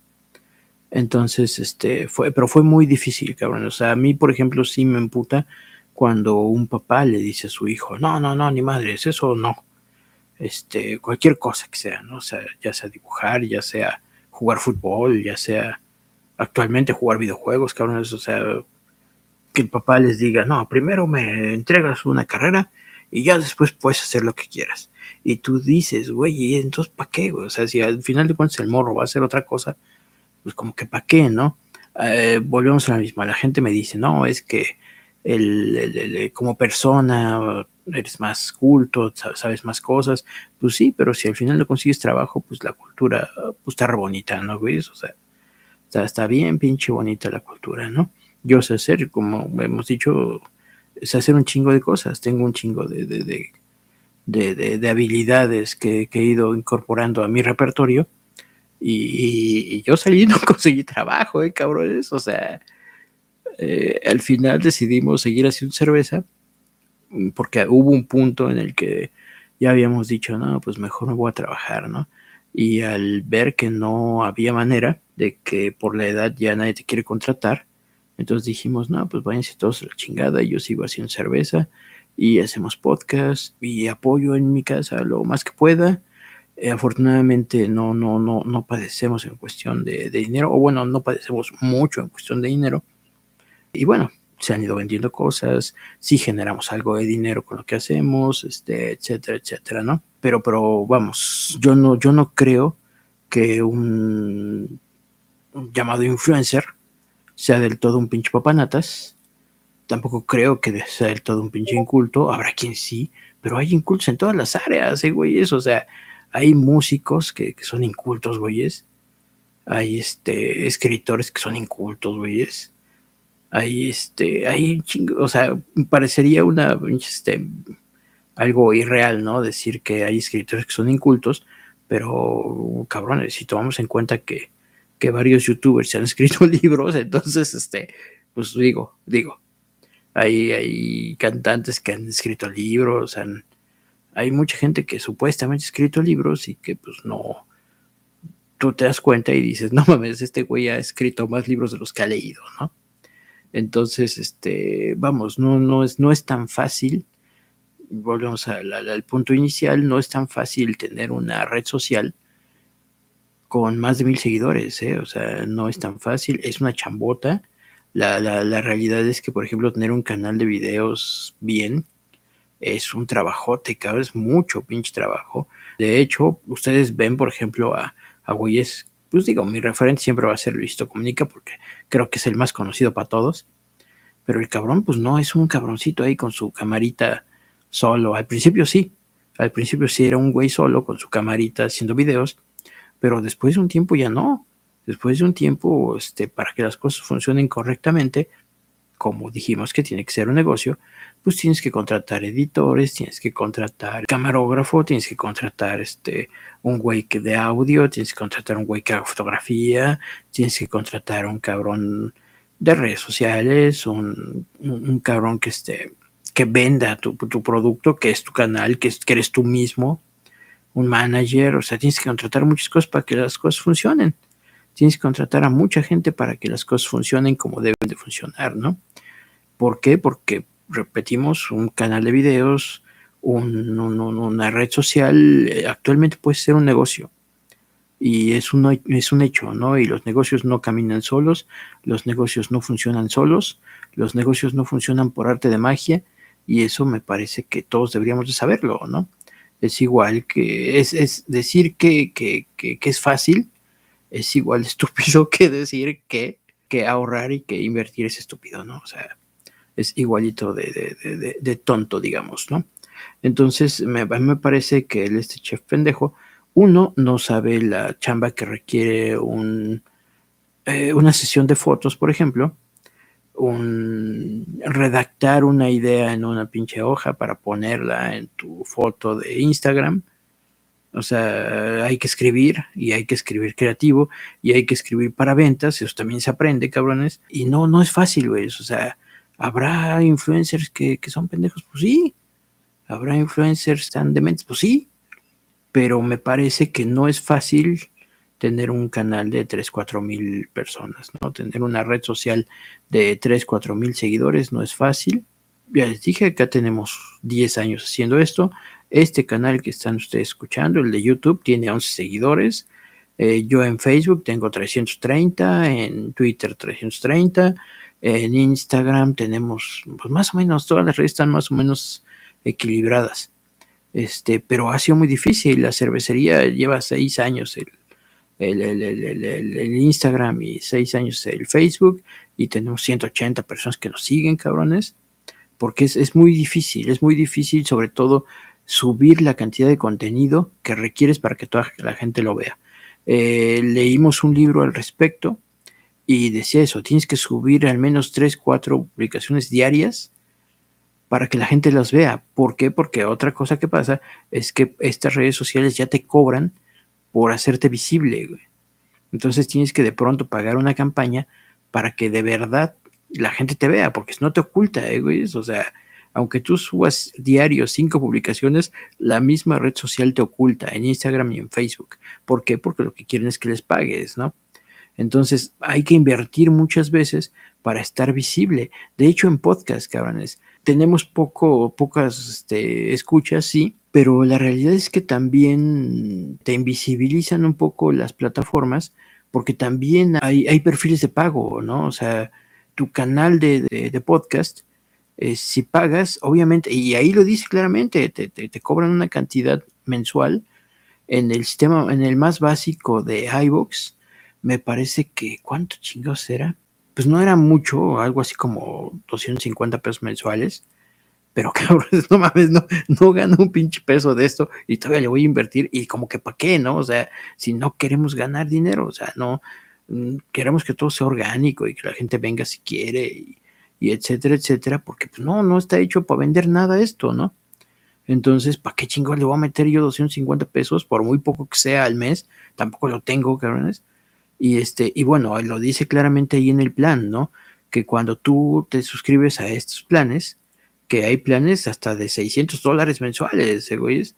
Entonces, este, fue, pero fue muy difícil, cabrón. O sea, a mí, por ejemplo, sí me emputa cuando un papá le dice a su hijo, no, no, no, ni madres, eso no este, cualquier cosa que sea, ¿no? O sea, ya sea dibujar, ya sea jugar fútbol, ya sea actualmente jugar videojuegos, cabrones, o sea, que el papá les diga, no, primero me entregas una carrera y ya después puedes hacer lo que quieras. Y tú dices, güey, ¿y entonces para qué, güey? O sea, si al final de cuentas el morro va a hacer otra cosa, pues como que para qué, ¿no? Eh, volvemos a la misma. La gente me dice, no, es que el, como persona eres más culto, sabes más cosas, pues sí, pero si al final no consigues trabajo, pues la cultura pues está re bonita, ¿no, güey? O sea, está, está bien pinche bonita la cultura, ¿no? Yo sé hacer, como hemos dicho, sé hacer un chingo de cosas, tengo un chingo de, de, de, de, de, de habilidades que, que, he ido incorporando a mi repertorio y, y yo salí y no conseguí trabajo, ¿eh, cabrones? O sea, eh, al final decidimos seguir haciendo cerveza porque hubo un punto en el que ya habíamos dicho, no, pues mejor me voy a trabajar, ¿no? Y al ver que no había manera de que por la edad ya nadie te quiere contratar, entonces dijimos, no, pues váyanse todos a la chingada, yo sigo haciendo cerveza y hacemos podcast y apoyo en mi casa lo más que pueda. Eh, afortunadamente no, no, no, no padecemos en cuestión de, de dinero, o bueno, no padecemos mucho en cuestión de dinero. Y bueno, se han ido vendiendo cosas, si generamos algo de dinero con lo que hacemos, este, etcétera, etcétera, ¿no? Pero, pero vamos, yo no, yo no creo que un, llamado influencer sea del todo un pinche papanatas. tampoco creo que de ser todo un pinche inculto, habrá quien sí, pero hay incultos en todas las áreas, ¿eh, güeyes, o sea, hay músicos que, que son incultos, güeyes, hay este, escritores que son incultos, güeyes, hay este, hay chingo, o sea, parecería una, este, algo irreal, ¿no? Decir que hay escritores que son incultos, pero cabrones, si tomamos en cuenta que, que varios youtubers se han escrito libros, entonces, este, pues digo, digo, hay, hay cantantes que han escrito libros, han, hay mucha gente que supuestamente ha escrito libros y que pues no, tú te das cuenta y dices, no mames, este güey ha escrito más libros de los que ha leído, ¿no? Entonces, este, vamos, no, no, es, no es tan fácil, volvemos al, punto inicial, no es tan fácil tener una red social con más de mil seguidores, ¿eh? o sea, no es tan fácil, es una chambota, la, la, realidad es que, por ejemplo, tener un canal de videos bien es un trabajote, cabrón, es mucho pinche trabajo. De hecho, ustedes ven, por ejemplo, a, a güeyes, pues digo, mi referente siempre va a ser Luisito Comunica porque creo que es el más conocido para todos. Pero el cabrón, pues no, es un cabroncito ahí con su camarita solo. Al principio sí, al principio sí era un güey solo con su camarita haciendo videos, pero después de un tiempo ya no después de un tiempo, este, para que las cosas funcionen correctamente, como dijimos que tiene que ser un negocio, pues tienes que contratar editores, tienes que contratar camarógrafo, tienes que contratar este, un güey de audio, tienes que contratar un güey que haga fotografía, tienes que contratar un cabrón de redes sociales, un, un, cabrón que, este, que venda tu, tu, producto, que es tu canal, que, que eres tú mismo, un manager, o sea, tienes que contratar muchas cosas para que las cosas funcionen tienes que contratar a mucha gente para que las cosas funcionen como deben de funcionar, ¿no? ¿Por qué? Porque, repetimos, un canal de videos, una red social, eh, actualmente puede ser un negocio. Y es un, es un hecho, ¿no? Y los negocios no caminan solos, los negocios no funcionan solos, los negocios no funcionan por arte de magia, y eso me parece que todos deberíamos de saberlo, ¿no? Es igual que, es, es decir que, que, que, que es fácil, es igual estúpido que decir que, que ahorrar y que invertir es estúpido, ¿no? O sea, es igualito de, de, de, tonto, digamos, ¿no? Entonces, me, me parece que el, este chef pendejo, uno, no sabe la chamba que requiere un, eh, una sesión de fotos, por ejemplo, un, redactar una idea en una pinche hoja para ponerla en tu foto de Instagram, o sea, hay que escribir y hay que escribir creativo y hay que escribir para ventas, eso también se aprende, cabrones. Y no, no es fácil, güey. O sea, ¿habrá influencers que, que son pendejos? Pues sí. ¿Habrá influencers tan dementes? Pues sí. Pero me parece que no es fácil tener un canal de 3, 4 mil personas, ¿no? Tener una red social de 3, 4 mil seguidores no es fácil. Ya les dije, acá tenemos 10 años haciendo esto este canal que están ustedes escuchando, el de YouTube, tiene 11 seguidores. Eh, yo en Facebook tengo 330, en Twitter 330, en Instagram tenemos, pues más o menos, todas las redes están más o menos equilibradas. Este, pero ha sido muy difícil. La cervecería lleva seis años el, Instagram y seis años el Facebook y tenemos 180 personas que nos siguen, cabrones, porque es, es muy difícil, es muy difícil sobre todo subir la cantidad de contenido que requieres para que toda la gente lo vea. Eh, leímos un libro al respecto y decía eso, tienes que subir al menos 3, 4 publicaciones diarias para que la gente las vea. ¿Por qué? Porque otra cosa que pasa es que estas redes sociales ya te cobran por hacerte visible. Entonces tienes que de pronto pagar una campaña para que de verdad la gente te vea, porque no te oculta, ¿eh, güey. O sea, aunque tú subas diario cinco publicaciones, la misma red social te oculta en Instagram y en Facebook. ¿Por qué? Porque lo que quieren es que les pagues, ¿no? Entonces hay que invertir muchas veces para estar visible. De hecho, en podcast, cabrones, tenemos poco, pocas este, escuchas, sí, pero la realidad es que también te invisibilizan un poco las plataformas porque también hay, hay perfiles de pago, ¿no? O sea, tu canal de, de podcast eh, si pagas, obviamente, y ahí lo dice claramente, te, cobran una cantidad mensual en el sistema, en el más básico de iVoox, me parece que, ¿cuánto chingados era? pues no era mucho, algo así como 250 pesos mensuales, pero cabrón, no mames, no, no gano un pinche peso de esto y todavía le voy a invertir y como que para qué, ¿no? O sea, si no queremos ganar dinero, o sea, no, mm, queremos que todo sea orgánico y que la gente venga si quiere y, etcétera, etcétera, porque pues no, no está hecho para vender nada esto, ¿no? Entonces, ¿para qué chingón le voy a meter yo 250 pesos por muy poco que sea al mes? Tampoco lo tengo, cabrones. Y este, y bueno, lo dice claramente ahí en el plan, ¿no? Que cuando tú te suscribes a estos planes, que hay planes hasta de 600 dólares mensuales, ¿eh, güeyes.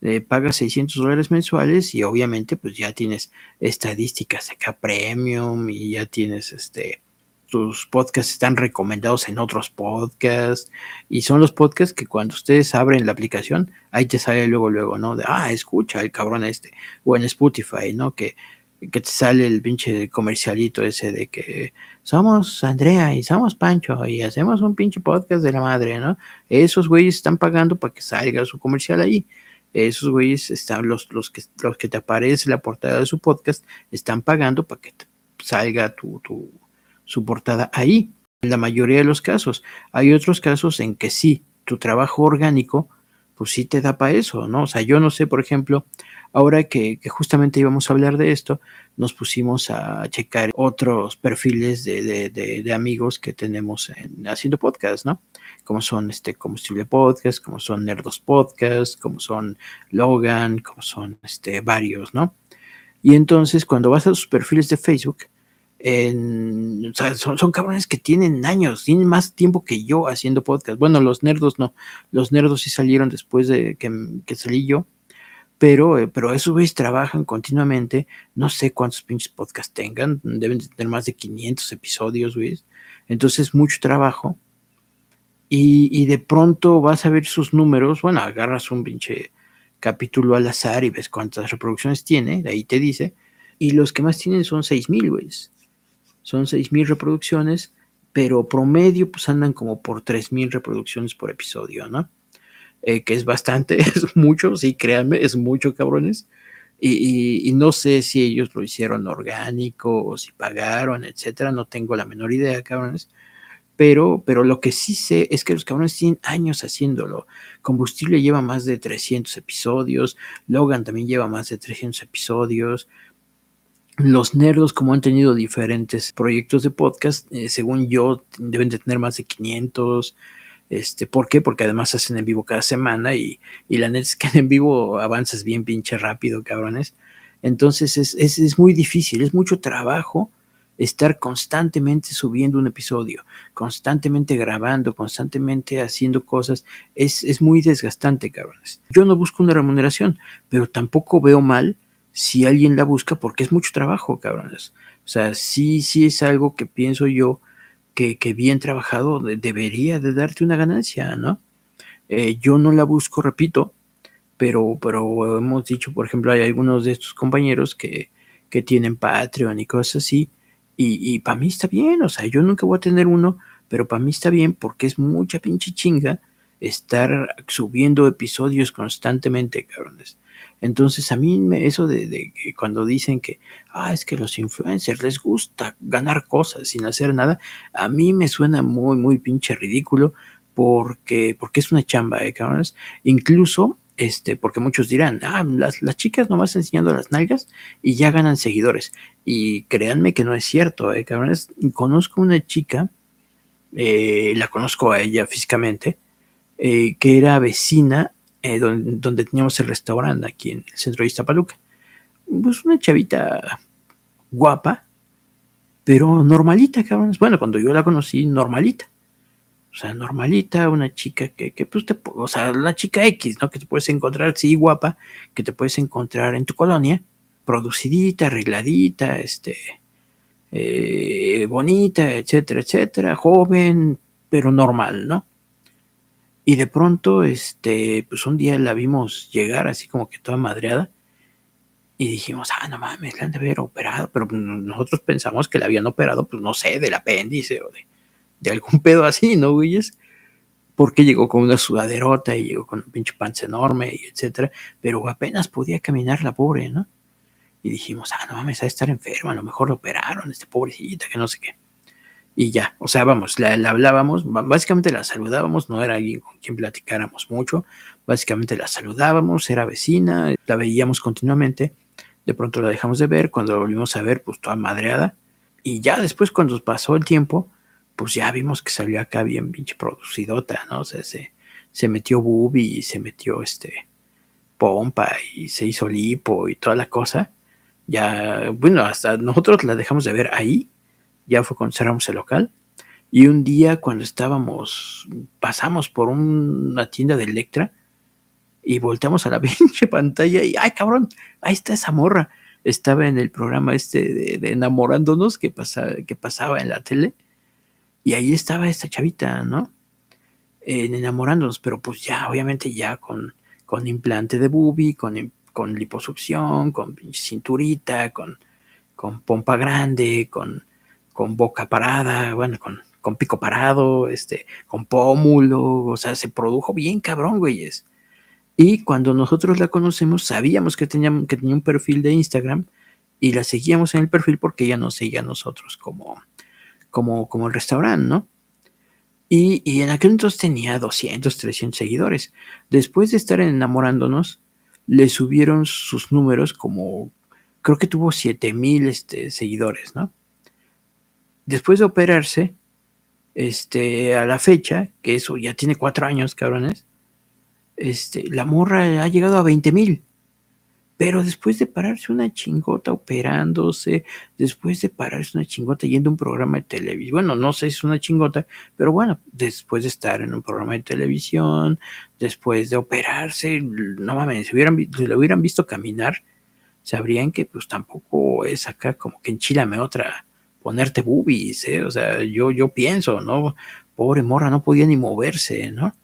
Eh, pagas 600 dólares mensuales y obviamente pues ya tienes estadísticas acá premium y ya tienes este tus podcasts están recomendados en otros podcasts y son los podcasts que cuando ustedes abren la aplicación ahí te sale luego luego no de ah escucha el cabrón este o en Spotify no que que te sale el pinche comercialito ese de que somos Andrea y somos Pancho y hacemos un pinche podcast de la madre, ¿no? Esos güeyes están pagando para que salga su comercial ahí. Esos güeyes están, los, los, que, los que te aparece la portada de su podcast, están pagando para que salga tu, tu, su portada ahí. En la mayoría de los casos. Hay otros casos en que sí, tu trabajo orgánico, pues sí te da para eso, ¿no? O sea, yo no sé, por ejemplo, Ahora que, justamente íbamos a hablar de esto, nos pusimos a checar otros perfiles de, amigos que tenemos haciendo podcast, ¿no? Como son este Combustible Podcast, como son Nerdos Podcast, como son Logan, como son este, varios, ¿no? Y entonces cuando vas a sus perfiles de Facebook, son, son, cabrones que tienen años, tienen más tiempo que yo haciendo podcast. Bueno, los nerdos no, los nerdos sí salieron después de que, que salí yo pero, eh, pero esos güeyes trabajan continuamente, no sé cuántos pinches podcasts tengan, deben tener más de 500 episodios, güey. Entonces, mucho trabajo. Y, de pronto vas a ver sus números, bueno, agarras un pinche capítulo al azar y ves cuántas reproducciones tiene, de ahí te dice, y los que más tienen son 6000, güey. Son 6000 reproducciones, pero promedio pues andan como por 3000 reproducciones por episodio, ¿no? Eh, que es bastante, es mucho, sí, créanme, es mucho, cabrones. Y, no sé si ellos lo hicieron orgánico o si pagaron, etcétera, no tengo la menor idea, cabrones. Pero, pero lo que sí sé es que los cabrones tienen años haciéndolo. Combustible lleva más de 300 episodios, Logan también lleva más de 300 episodios. Los nerdos, como han tenido diferentes proyectos de podcast, eh, según yo, deben de tener más de 500. Este, ¿Por qué? Porque además hacen en vivo cada semana y, la neta es que en vivo avanzas bien pinche rápido, cabrones. Entonces es, es, muy difícil, es mucho trabajo estar constantemente subiendo un episodio, constantemente grabando, constantemente haciendo cosas, es, es, muy desgastante, cabrones. Yo no busco una remuneración, pero tampoco veo mal si alguien la busca porque es mucho trabajo, cabrones. O sea, sí, sí es algo que pienso yo que, bien trabajado debería de darte una ganancia, ¿no? Eh, yo no la busco, repito, pero, pero hemos dicho, por ejemplo, hay algunos de estos compañeros que, que tienen Patreon y cosas así, y, y para mí está bien, o sea, yo nunca voy a tener uno, pero para mí está bien porque es mucha pinche chinga estar subiendo episodios constantemente, cabrones. Entonces a mí me, eso de, que cuando dicen que, ah, es que los influencers les gusta ganar cosas sin hacer nada, a mí me suena muy, muy pinche ridículo porque, porque es una chamba, ¿eh, cabrones? Incluso, este, porque muchos dirán, ah, las, las chicas nomás enseñando las nalgas y ya ganan seguidores. Y créanme que no es cierto, ¿eh, cabrones? Conozco una chica, eh, la conozco a ella físicamente, eh, que era vecina eh, donde, teníamos el restaurante aquí en el centro de Iztapaluca. Pues una chavita guapa, pero normalita, cabrones. Bueno, cuando yo la conocí, normalita. O sea, normalita, una chica que, que pues te, o sea, la chica X, ¿no? Que te puedes encontrar, sí, guapa, que te puedes encontrar en tu colonia, producidita, arregladita, este, eh, bonita, etcétera, etcétera, joven, pero normal, ¿no? Y de pronto, este, pues un día la vimos llegar así como que toda madreada. Y dijimos, ah, no mames, la han de haber operado. Pero nosotros pensamos que la habían operado, pues no sé, del apéndice o de, de algún pedo así, ¿no, güeyes? Porque llegó con una sudaderota y llegó con un pinche panza enorme y etcétera. Pero apenas podía caminar la pobre, ¿no? Y dijimos, ah, no mames, a estar enferma, a lo mejor lo operaron, este pobrecita, que no sé qué. Y ya, o sea, vamos, la, hablábamos, básicamente la saludábamos, no era alguien con quien platicáramos mucho, básicamente la saludábamos, era vecina, la veíamos continuamente, de pronto la dejamos de ver, cuando la volvimos a ver, pues toda madreada, y ya después cuando pasó el tiempo, pues ya vimos que salió acá bien pinche producidota, ¿no? O sea, se, se metió bubi y se metió este pompa y se hizo lipo y toda la cosa. Ya, bueno, hasta nosotros la dejamos de ver ahí ya fue cuando cerramos el local. Y un día cuando estábamos, pasamos por una tienda de Electra y volteamos a la pinche pantalla y, ay cabrón, ahí está esa morra. Estaba en el programa este de, enamorándonos que, que pasaba en la tele. Y ahí estaba esta chavita, ¿no? En enamorándonos, pero pues ya, obviamente ya con, con implante de bubi, con, con liposucción, con cinturita, con, con pompa grande, con con boca parada, bueno, con, con pico parado, este, con pómulo, o sea, se produjo bien cabrón, güeyes. Y cuando nosotros la conocemos, sabíamos que tenía, que tenía un perfil de Instagram y la seguíamos en el perfil porque ella nos seguía a nosotros como, como, como el restaurante, ¿no? Y, y, en aquel entonces tenía 200, 300 seguidores. Después de estar enamorándonos, le subieron sus números como, creo que tuvo 7000 este, seguidores, ¿no? Después de operarse, este, a la fecha, que eso ya tiene cuatro años, cabrones, este, la morra ha llegado a 20 mil. Pero después de pararse una chingota operándose, después de pararse una chingota yendo a un programa de televisión, bueno, no sé si es una chingota, pero bueno, después de estar en un programa de televisión, después de operarse, no mames, si, hubieran, lo hubieran visto caminar, sabrían que pues tampoco es acá como que enchilame otra, ponerte boobies, ¿eh? O sea, yo, yo pienso, ¿no? Pobre morra, no podía ni moverse, ¿no?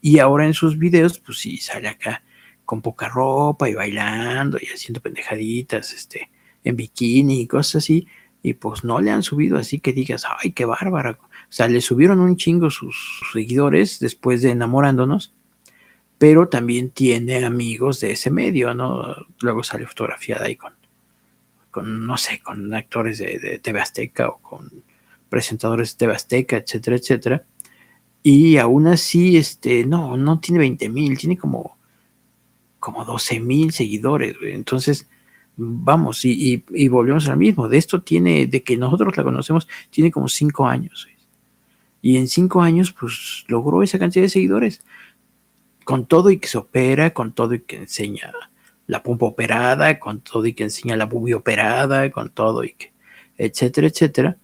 Y ahora en sus videos, pues sí, sale acá con poca ropa y bailando y haciendo pendejaditas, este, en bikini y cosas así. Y pues no le han subido así que digas, ay, qué bárbara. O sea, le subieron un chingo sus seguidores después de enamorándonos, pero también tiene amigos de ese medio, ¿no? Luego sale fotografiada ahí con, con, no sé, con actores de, de TV Azteca o con presentadores de TV Azteca, etcétera, etcétera. Y aún así, este, no, no tiene 20 mil, tiene como, como 12 mil seguidores. Entonces, vamos, y, y, volvemos al mismo. De esto tiene, de que nosotros la conocemos, tiene como 5 años. Y en 5 años, pues logró esa cantidad de seguidores. Con todo y que se opera, con todo y que enseña la pumpa operada, con todo y que enseña la bubi operada, con todo y que, etcétera, etcétera,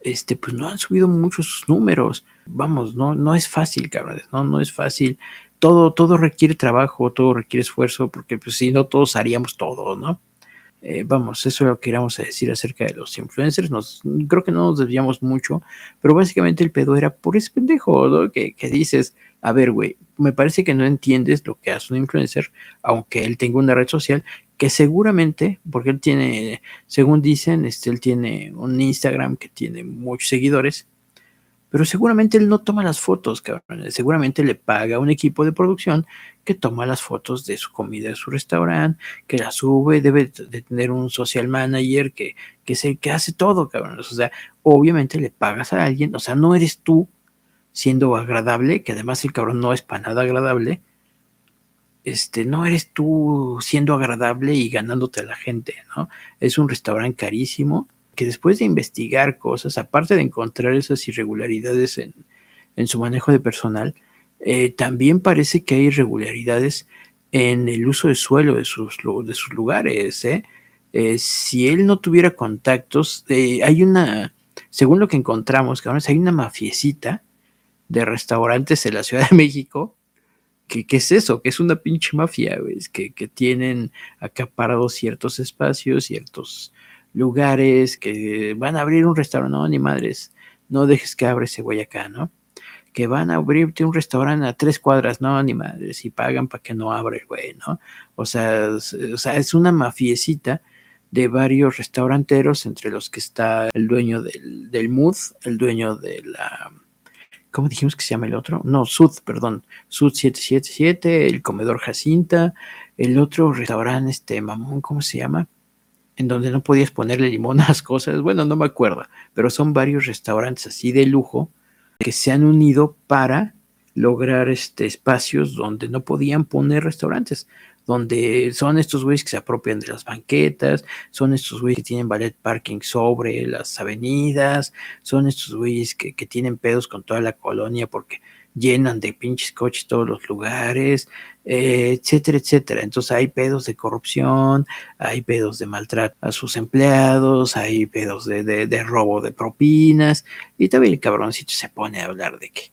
este, pues no han subido muchos números. Vamos, no, no es fácil, cabrones, no, no es fácil. Todo, todo requiere trabajo, todo requiere esfuerzo, porque pues si no, todos haríamos todo, ¿no? Eh, vamos, eso es lo que queríamos decir acerca de los influencers. Nos, creo que no nos desviamos mucho, pero básicamente el pedo era por ese pendejo, ¿no? Que, que dices, a ver, güey, me parece que no entiendes lo que hace un influencer, aunque él tenga una red social, que seguramente, porque él tiene, según dicen, este, él tiene un Instagram que tiene muchos seguidores, pero seguramente él no toma las fotos, cabrón. Seguramente le paga un equipo de producción que toma las fotos de su comida de su restaurante, que la sube, debe de tener un social manager que, que, se, que hace todo, cabrón. O sea, obviamente le pagas a alguien, o sea, no eres tú siendo agradable, que además el cabrón no es para nada agradable, este, no eres tú siendo agradable y ganándote a la gente, ¿no? Es un restaurante carísimo que después de investigar cosas, aparte de encontrar esas irregularidades en, su manejo de personal, eh, también parece que hay irregularidades en el uso de suelo de sus, de sus lugares. ¿eh? Eh, si él no tuviera contactos, hay una, según lo que encontramos, hay una mafiecita de restaurantes en la Ciudad de México. ¿Qué, es eso? Que es una pinche mafia, güey, que, que tienen acaparados ciertos espacios, ciertos lugares, que van a abrir un restaurante, no, ni madres, no dejes que abra ese güey acá, ¿no? Que van a abrirte un restaurante a tres cuadras, no, ni madres, y pagan para que no abra el güey, ¿no? O sea, o sea, es una mafiecita de varios restauranteros, entre los que está el dueño del, del Mood, el dueño de la ¿cómo dijimos que se llama el otro? No, Sud, perdón, Sud 777, el comedor Jacinta, el otro restaurante, este mamón, ¿cómo se llama? en donde no podías ponerle limón a las cosas. Bueno, no me acuerdo, pero son varios restaurantes así de lujo que se han unido para lograr este, espacios donde no podían poner restaurantes, donde son estos güeyes que se apropian de las banquetas, son estos güeyes que tienen ballet parking sobre las avenidas, son estos güeyes que, que tienen pedos con toda la colonia porque llenan de pinches coches todos los lugares, eh, etcétera, etcétera. Entonces hay pedos de corrupción, hay pedos de maltrato a sus empleados, hay pedos de, de robo de propinas, y también el cabroncito se pone a hablar de que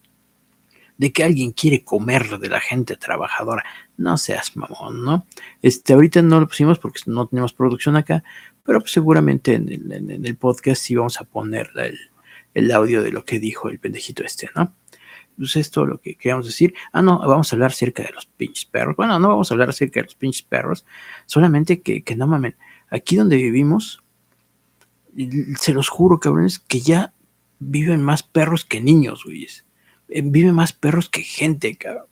de que alguien quiere comer de la gente trabajadora. No seas mamón, ¿no? Este, ahorita no lo pusimos porque no tenemos producción acá, pero pues seguramente en el, podcast sí vamos a poner el, audio de lo que dijo el pendejito este, ¿no? Pues esto lo que queríamos decir. Ah, no, vamos a hablar acerca de los pinches perros. Bueno, no vamos a hablar acerca de los pinches perros, solamente que, que no mamen. Aquí donde vivimos, se los juro, cabrones, que ya viven más perros que niños, güeyes. Eh, vive más perros que gente, cabrón.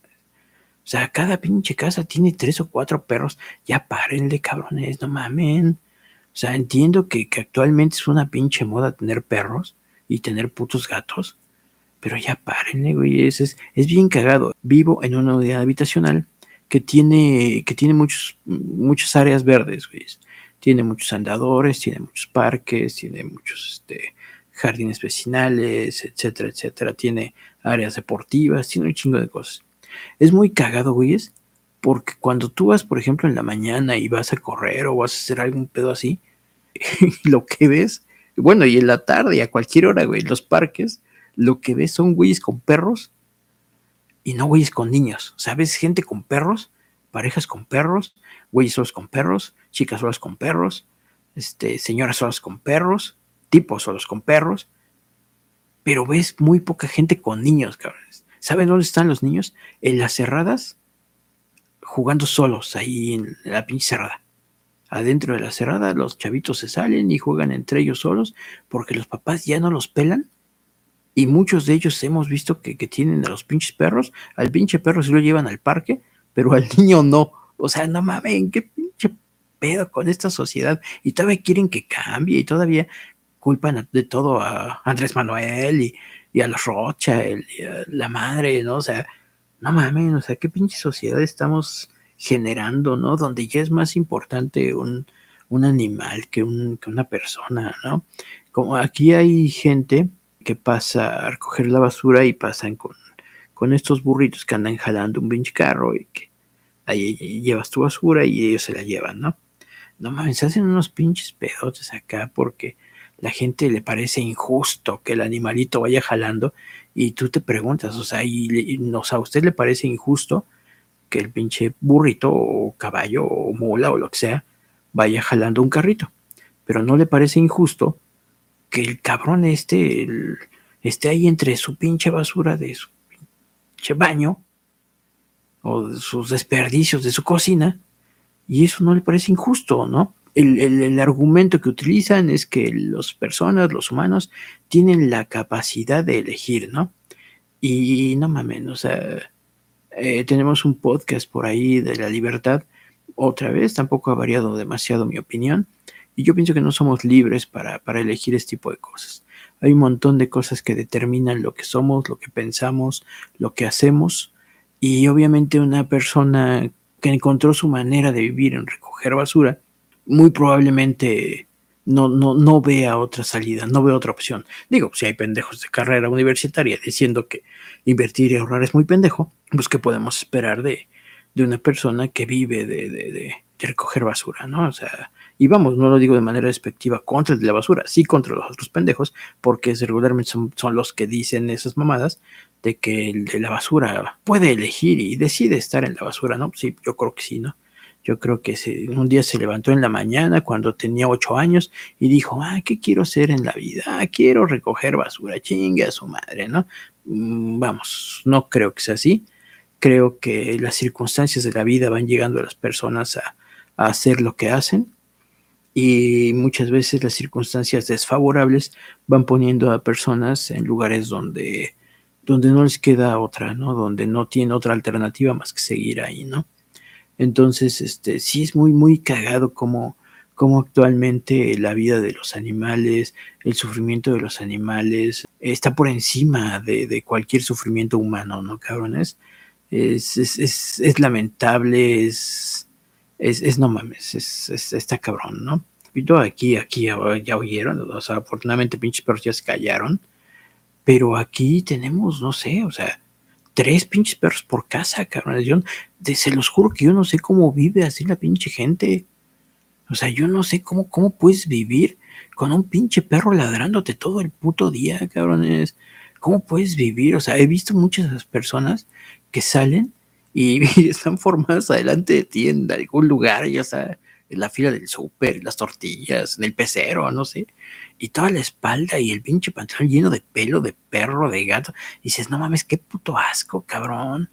O sea, cada pinche casa tiene tres o cuatro perros. Ya párenle, cabrones, no mamen. O sea, entiendo que, actualmente es una pinche moda tener perros y tener putos gatos. Pero ya párenle, güey. Es, es, es bien cagado. Vivo en una unidad habitacional que tiene, que tiene muchos, muchas áreas verdes, güey. Tiene muchos andadores, tiene muchos parques, tiene muchos este, jardines vecinales, etcétera, etcétera. Tiene áreas deportivas, tiene un chingo de cosas. Es muy cagado, güeyes, porque cuando tú vas, por ejemplo, en la mañana y vas a correr o vas a hacer algún pedo así, lo que ves, bueno, y en la tarde, a cualquier hora, güey, los parques, lo que ves son güeyes con perros y no güeyes con niños. O sea, ves gente con perros, parejas con perros, güeyes solos con perros, chicas solas con perros, este, señoras solas con perros, tipos solos con perros, pero ves muy poca gente con niños, cabrones. ¿Saben dónde están los niños? En las cerradas, jugando solos ahí en la pinche cerrada. Adentro de la cerrada, los chavitos se salen y juegan entre ellos solos porque los papás ya no los pelan. Y muchos de ellos hemos visto que, tienen a los pinches perros. Al pinche perro se lo llevan al parque, pero al niño no. O sea, no mames, qué pinche pedo con esta sociedad. Y todavía quieren que cambie y todavía culpan de todo a Andrés Manuel y, a los Rocha, y a la madre, ¿no? O sea, no mames, o sea, qué pinche sociedad estamos generando, ¿no? Donde ya es más importante un, animal que, una persona, ¿no? Como aquí hay gente que pasa a recoger la basura y pasan con, con estos burritos que andan jalando un pinche carro y que ahí llevas tu basura y ellos se la llevan, ¿no? No mames, se hacen unos pinches pedotes acá porque la gente le parece injusto que el animalito vaya jalando y tú te preguntas, o sea, y, a usted le parece injusto que el pinche burrito o caballo o mula o lo que sea vaya jalando un carrito, pero no le parece injusto que el cabrón este esté ahí entre su pinche basura de su pinche baño o sus desperdicios de su cocina y eso no le parece injusto, ¿no? El, argumento que utilizan es que las personas, los humanos, tienen la capacidad de elegir, ¿no? Y no mames, o sea, eh, tenemos un podcast por ahí de la libertad, otra vez, tampoco ha variado demasiado mi opinión, y yo pienso que no somos libres para, para elegir este tipo de cosas. Hay un montón de cosas que determinan lo que somos, lo que pensamos, lo que hacemos, y obviamente una persona que encontró su manera de vivir en recoger basura, muy probablemente no, no, no vea otra salida, no vea otra opción. Digo, si hay pendejos de carrera universitaria diciendo que invertir y ahorrar es muy pendejo, pues ¿qué podemos esperar de, de una persona que vive de, de, de, recoger basura, ¿no? O sea, y vamos, no lo digo de manera despectiva contra el de la basura, sí contra los otros pendejos, porque regularmente son, son los que dicen esas mamadas de que el de la basura puede elegir y decide estar en la basura, ¿no? Sí, yo creo que sí, ¿no? Yo creo que un día se levantó en la mañana cuando tenía ocho años y dijo, ah, ¿qué quiero hacer en la vida? Ah, quiero recoger basura, chingue a su madre, ¿no? Mm, vamos, no creo que sea así. Creo que las circunstancias de la vida van llegando a las personas a, hacer lo que hacen y muchas veces las circunstancias desfavorables van poniendo a personas en lugares donde, donde no les queda otra, ¿no? Donde no tienen otra alternativa más que seguir ahí, ¿no? Entonces, este, sí es muy, muy cagado como, cómo actualmente la vida de los animales, el sufrimiento de los animales, está por encima de, cualquier sufrimiento humano, ¿no, cabrones? Es, es, es, lamentable, es, es, no mames, es, está cabrón, ¿no? Y todo aquí, aquí ya, oyeron, o sea, afortunadamente pinches perros ya se callaron, pero aquí tenemos, no sé, o sea, tres pinches perros por casa, cabrón. Yo, se los juro que yo no sé cómo vive así la pinche gente. O sea, yo no sé cómo, cómo puedes vivir con un pinche perro ladrándote todo el puto día, cabrones. ¿Cómo puedes vivir? O sea, he visto muchas personas que salen y, están formadas adelante de ti en algún lugar, ya sea en la fila del súper, las tortillas, en el pecero, no sé, y toda la espalda y el pinche pantalón lleno de pelo, de perro, de gato. Y dices, no mames, qué puto asco, cabrón.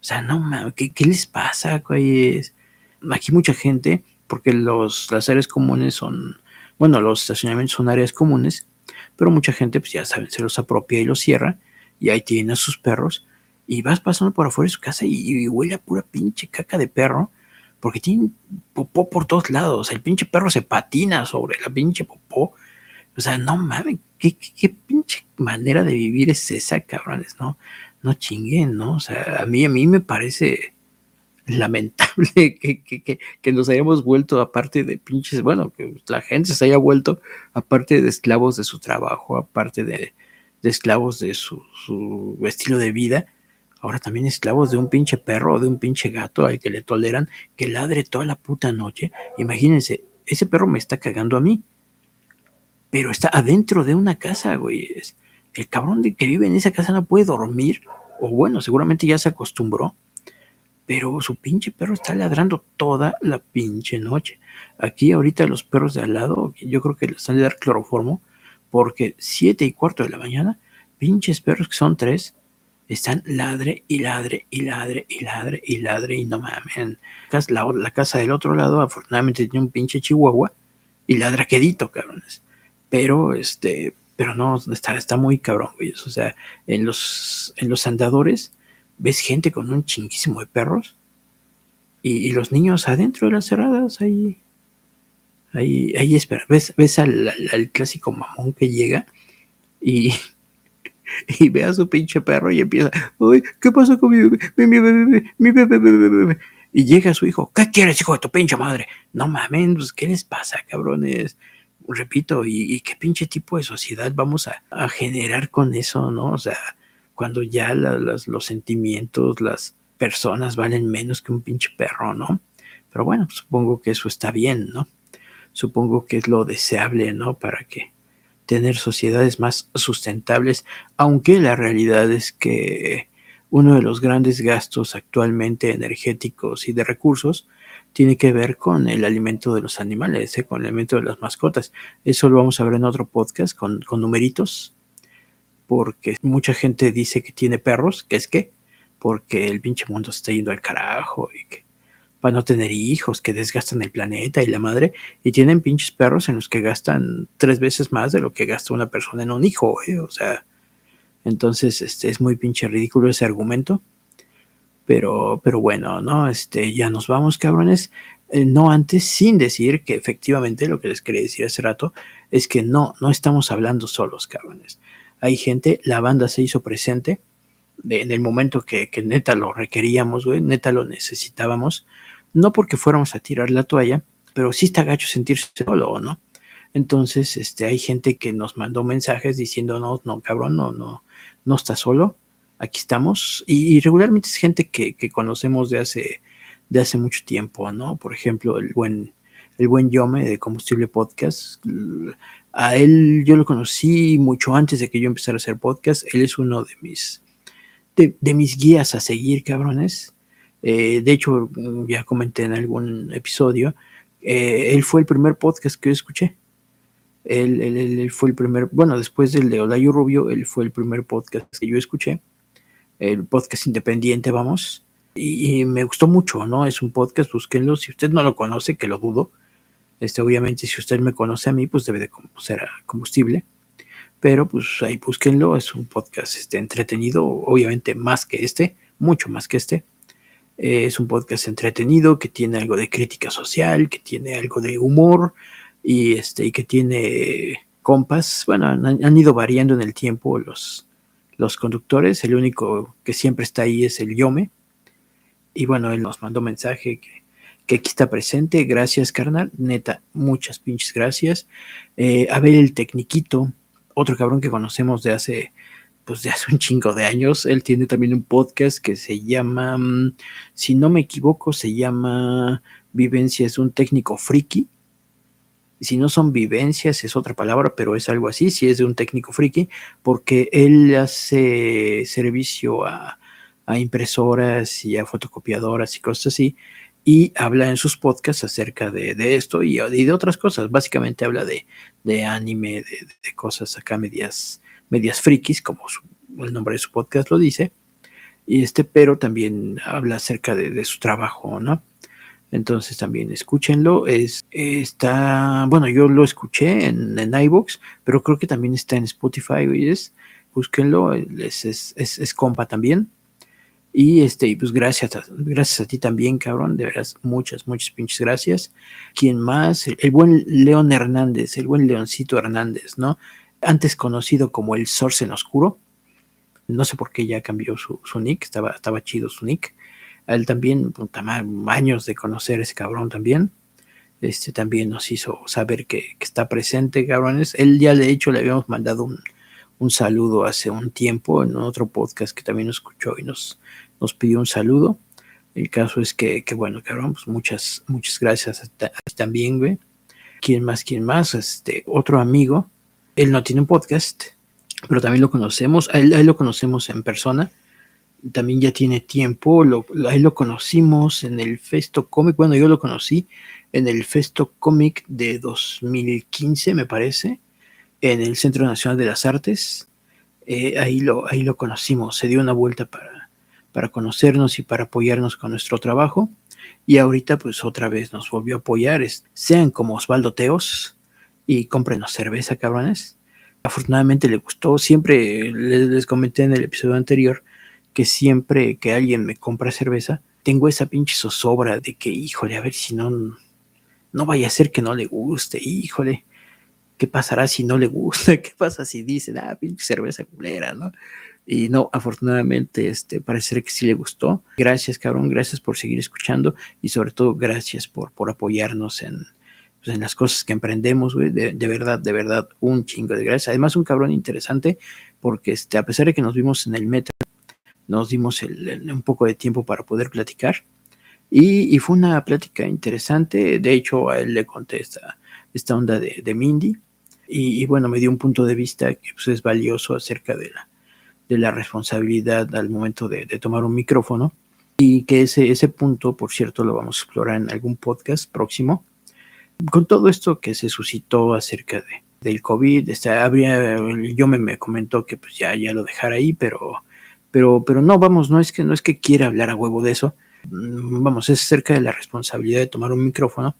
O sea, no mames, ¿qué, les pasa? Aquí mucha gente, porque los, las áreas comunes son, bueno, los estacionamientos son áreas comunes, pero mucha gente, pues ya saben, se los apropia y los cierra, y ahí tienen a sus perros, y vas pasando por afuera de su casa y, huele a pura pinche caca de perro, porque tienen popó por todos lados. El pinche perro se patina sobre la pinche popó. O sea, no mames, ¿qué, pinche manera de vivir es esa, cabrones, ¿no? No chinguen, ¿no? O sea, a mí, a mí me parece lamentable que, que, que, nos hayamos vuelto, aparte de pinches, bueno, que la gente se haya vuelto, aparte de esclavos de su trabajo, aparte de, esclavos de su, estilo de vida, ahora también esclavos de un pinche perro o de un pinche gato al que le toleran que ladre toda la puta noche. Imagínense, ese perro me está cagando a mí, pero está adentro de una casa, güey. El cabrón de que vive en esa casa no puede dormir, o bueno, seguramente ya se acostumbró, pero su pinche perro está ladrando toda la pinche noche. Aquí ahorita los perros de al lado, yo creo que les están de dar cloroformo, porque siete y cuarto de la mañana, pinches perros que son tres, están ladre y ladre y ladre y ladre y ladre y no mames. La, la casa del otro lado afortunadamente tiene un pinche chihuahua y ladra quedito, cabrones. Pero este, pero no, está, está muy cabrón, güey. O sea, en los, en los andadores ves gente con un chinguísimo de perros y, los niños adentro de las cerradas ahí. Ahí, ahí espera, ves, ves al, al clásico mamón que llega y, y ve a su pinche perro y empieza, uy, ¿qué pasa con mi bebé? Mi, bebé, mi bebé, Y llega su hijo, ¿qué quieres, hijo de tu pinche madre? No mames, pues, ¿qué les pasa, cabrones? Repito, ¿y, qué pinche tipo de sociedad vamos a, generar con eso, no? O sea, cuando ya los sentimientos, las personas valen menos que un pinche perro, ¿no? Pero bueno, supongo que eso está bien, ¿no? Supongo que es lo deseable, ¿no? Para que tener sociedades más sustentables, aunque la realidad es que uno de los grandes gastos actualmente energéticos y de recursos tiene que ver con el alimento de los animales, ¿eh? con el alimento de las mascotas. Eso lo vamos a ver en otro podcast con, con numeritos, porque mucha gente dice que tiene perros, que es que, porque el pinche mundo está yendo al carajo y que para no tener hijos que desgastan el planeta y la madre, y tienen pinches perros en los que gastan tres veces más de lo que gasta una persona en un hijo, ¿eh? o sea, entonces este, es muy pinche ridículo ese argumento, pero, pero bueno, ¿no? Este, ya nos vamos, cabrones. Eh, no antes, sin decir que efectivamente lo que les quería decir hace rato es que no, no estamos hablando solos, cabrones. Hay gente, la banda se hizo presente en el momento que, que neta lo requeríamos, güey, neta lo necesitábamos no porque fuéramos a tirar la toalla, pero sí está gacho sentirse solo, ¿no? Entonces, este, hay gente que nos mandó mensajes diciendo, no, no, cabrón, no, no, no está solo, aquí estamos. Y, regularmente es gente que, conocemos de hace, de hace mucho tiempo, ¿no? Por ejemplo, el buen, el buen Yome de Combustible Podcast. A él yo lo conocí mucho antes de que yo empezara a hacer podcast. Él es uno de mis, de, de mis guías a seguir, cabrones. Eh, de hecho, ya comenté en algún episodio, eh, él fue el primer podcast que yo escuché. Él, fue el primer, bueno, después del de Olayo Rubio, él fue el primer podcast que yo escuché. El podcast independiente, vamos. Y, me gustó mucho, ¿no? Es un podcast, búsquenlo. Si usted no lo conoce, que lo dudo. Este, obviamente, si usted me conoce a mí, pues debe de ser combustible. Pero pues ahí búsquenlo. Es un podcast este, entretenido, obviamente más que este, mucho más que este Eh, es un podcast entretenido que tiene algo de crítica social, que tiene algo de humor y, este, y que tiene compas. Bueno, han, ido variando en el tiempo los, los conductores. El único que siempre está ahí es el Yome. Y bueno, él nos mandó mensaje que, aquí está presente. Gracias, carnal. Neta, muchas pinches gracias. Eh, a ver el Tecniquito, otro cabrón que conocemos de hace pues de hace un chingo de años. Él tiene también un podcast que se llama, mm, si no me equivoco, se llama Vivencias, un técnico friki. Si no son vivencias, es otra palabra, pero es algo así, si es de un técnico friki, porque él hace servicio a, impresoras y a fotocopiadoras y cosas así, y habla en sus podcasts acerca de, esto y, de otras cosas. Básicamente habla de, anime, de, de, cosas acá medias, medias frikis, como el nombre de su podcast lo dice, y este, pero también habla acerca de, su trabajo, ¿no? Entonces también escúchenlo. Es, está, bueno, yo lo escuché en, en iVoox, pero creo que también está en Spotify, ¿oyes? Búsquenlo, es, es, es, compa también. Y este, pues gracias a, gracias a ti también, cabrón. De veras, muchas, muchas pinches gracias. ¿Quién más? el, buen León Hernández, el buen Leoncito Hernández, ¿no? Antes conocido como el Source en Oscuro. No sé por qué ya cambió su, nick, estaba, estaba chido su nick. A él también, años de conocer a ese cabrón también. Este también nos hizo saber que, está presente, cabrones. Él ya de hecho le habíamos mandado un, saludo hace un tiempo en otro podcast que también escuchó y nos, nos pidió un saludo. El caso es que, bueno, cabrón, pues muchas, muchas gracias también, güey. ¿Quién más? ¿Quién más? Este, otro amigo él no tiene un podcast, pero también lo conocemos, a lo conocemos en persona, también ya tiene tiempo, lo, lo conocimos en el Festo Comic, bueno, yo lo conocí en el Festo Comic de 2015, me parece, en el Centro Nacional de las Artes, eh, ahí, lo, ahí lo conocimos, se dio una vuelta para, para conocernos y para apoyarnos con nuestro trabajo, y ahorita pues otra vez nos volvió a apoyar, sean como Osvaldo Teos, y cómprenos cerveza, cabrones. Afortunadamente le gustó. Siempre les, comenté en el episodio anterior que siempre que alguien me compra cerveza, tengo esa pinche zozobra de que, híjole, a ver si no, no vaya a ser que no le guste, híjole. ¿Qué pasará si no le gusta? ¿Qué pasa si dicen, ah, pinche cerveza culera, no? Y no, afortunadamente, este, parece que sí le gustó. Gracias, cabrón, gracias por seguir escuchando y sobre todo gracias por, por apoyarnos en, pues, en las cosas que emprendemos, güey, de, verdad, de verdad, un chingo de gracias. Además, un cabrón interesante, porque este, a pesar de que nos vimos en el metro, nos dimos un poco de tiempo para poder platicar. Y, fue una plática interesante. De hecho, a él le conté esta, onda de, Mindy. Y, bueno, me dio un punto de vista que pues, es valioso acerca de la, de la responsabilidad al momento de, tomar un micrófono. Y que ese, ese punto, por cierto, lo vamos a explorar en algún podcast próximo con todo esto que se suscitó acerca de, del COVID, este, habría, yo me, me, comentó que pues ya, ya lo dejara ahí, pero, pero, pero no, vamos, no es que no es que quiera hablar a huevo de eso, mm, vamos, es acerca de la responsabilidad de tomar un micrófono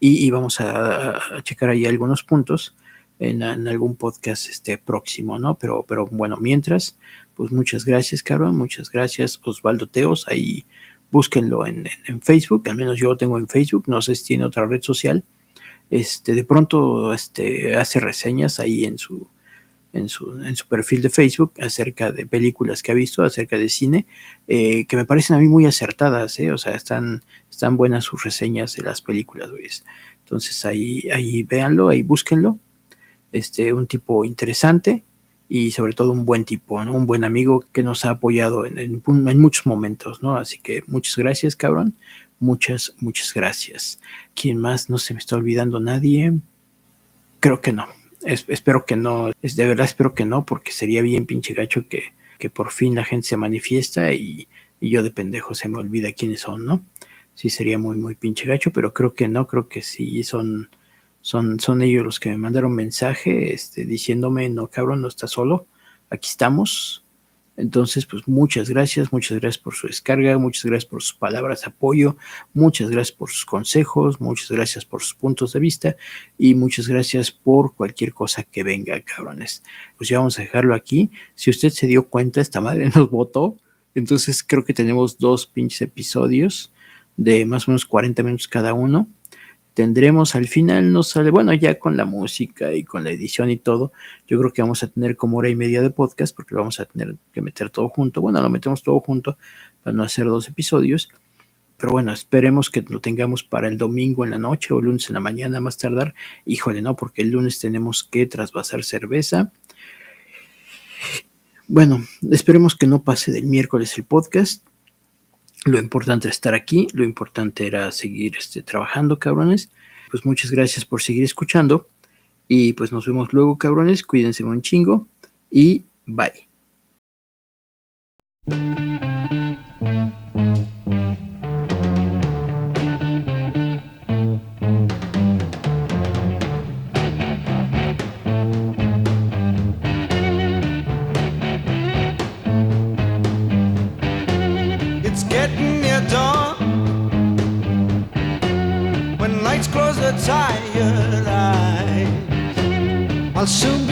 y, vamos a, checar ahí algunos puntos en, algún podcast este próximo, ¿no? Pero, pero bueno, mientras, pues muchas gracias, cabrón, muchas gracias, Osvaldo Teos, ahí búsquenlo en, Facebook, al menos yo lo tengo en Facebook, no sé si tiene otra red social. Este, de pronto este, hace reseñas ahí en su, en su, en su perfil de Facebook acerca de películas que ha visto, acerca de cine, eh, que me parecen a mí muy acertadas, ¿eh? o sea, están, están buenas sus reseñas de las películas, Entonces ahí, ahí véanlo, ahí búsquenlo. Este, un tipo interesante y sobre todo un buen tipo, ¿no? Un buen amigo que nos ha apoyado en, en, muchos momentos, ¿no? Así que muchas gracias, cabrón. Muchas, muchas gracias. ¿Quién más? No se me está olvidando nadie. Creo que no. espero que no. Es, de verdad espero que no, porque sería bien pinche gacho que, que por fin la gente se manifiesta y, y yo de pendejo se me olvida quiénes son, ¿no? Sí sería muy, muy pinche gacho, pero creo que no, creo que sí son son, son ellos los que me mandaron mensaje este, diciéndome, no cabrón, no estás solo, aquí estamos. Entonces, pues muchas gracias, muchas gracias por su descarga, muchas gracias por sus palabras de apoyo, muchas gracias por sus consejos, muchas gracias por sus puntos de vista y muchas gracias por cualquier cosa que venga, cabrones. Pues ya vamos a dejarlo aquí. Si usted se dio cuenta, esta madre nos votó Entonces creo que tenemos dos pinches episodios de más o menos 40 minutos cada uno. Tendremos al final, no sale, bueno, ya con la música y con la edición y todo, yo creo que vamos a tener como hora y media de podcast porque vamos a tener que meter todo junto. Bueno, lo metemos todo junto para no hacer dos episodios. Pero bueno, esperemos que lo tengamos para el domingo en la noche o lunes en la mañana más tardar. Híjole, no, porque el lunes tenemos que trasvasar cerveza. Bueno, esperemos que no pase del miércoles el podcast. Lo importante es estar aquí, lo importante era seguir este, trabajando, cabrones. Pues muchas gracias por seguir escuchando. Y pues nos vemos luego, cabrones. Cuídense un chingo. Y bye. Tired eyes. I'll soon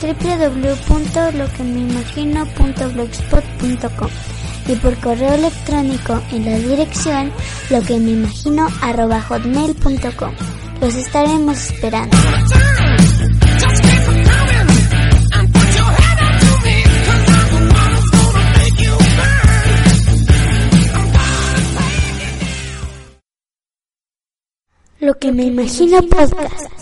www.loquemeimagino.blogspot.com y por correo electrónico en la dirección lo que me imagino arroba hotmail.com. Los estaremos esperando. Lo que me imagino podcast.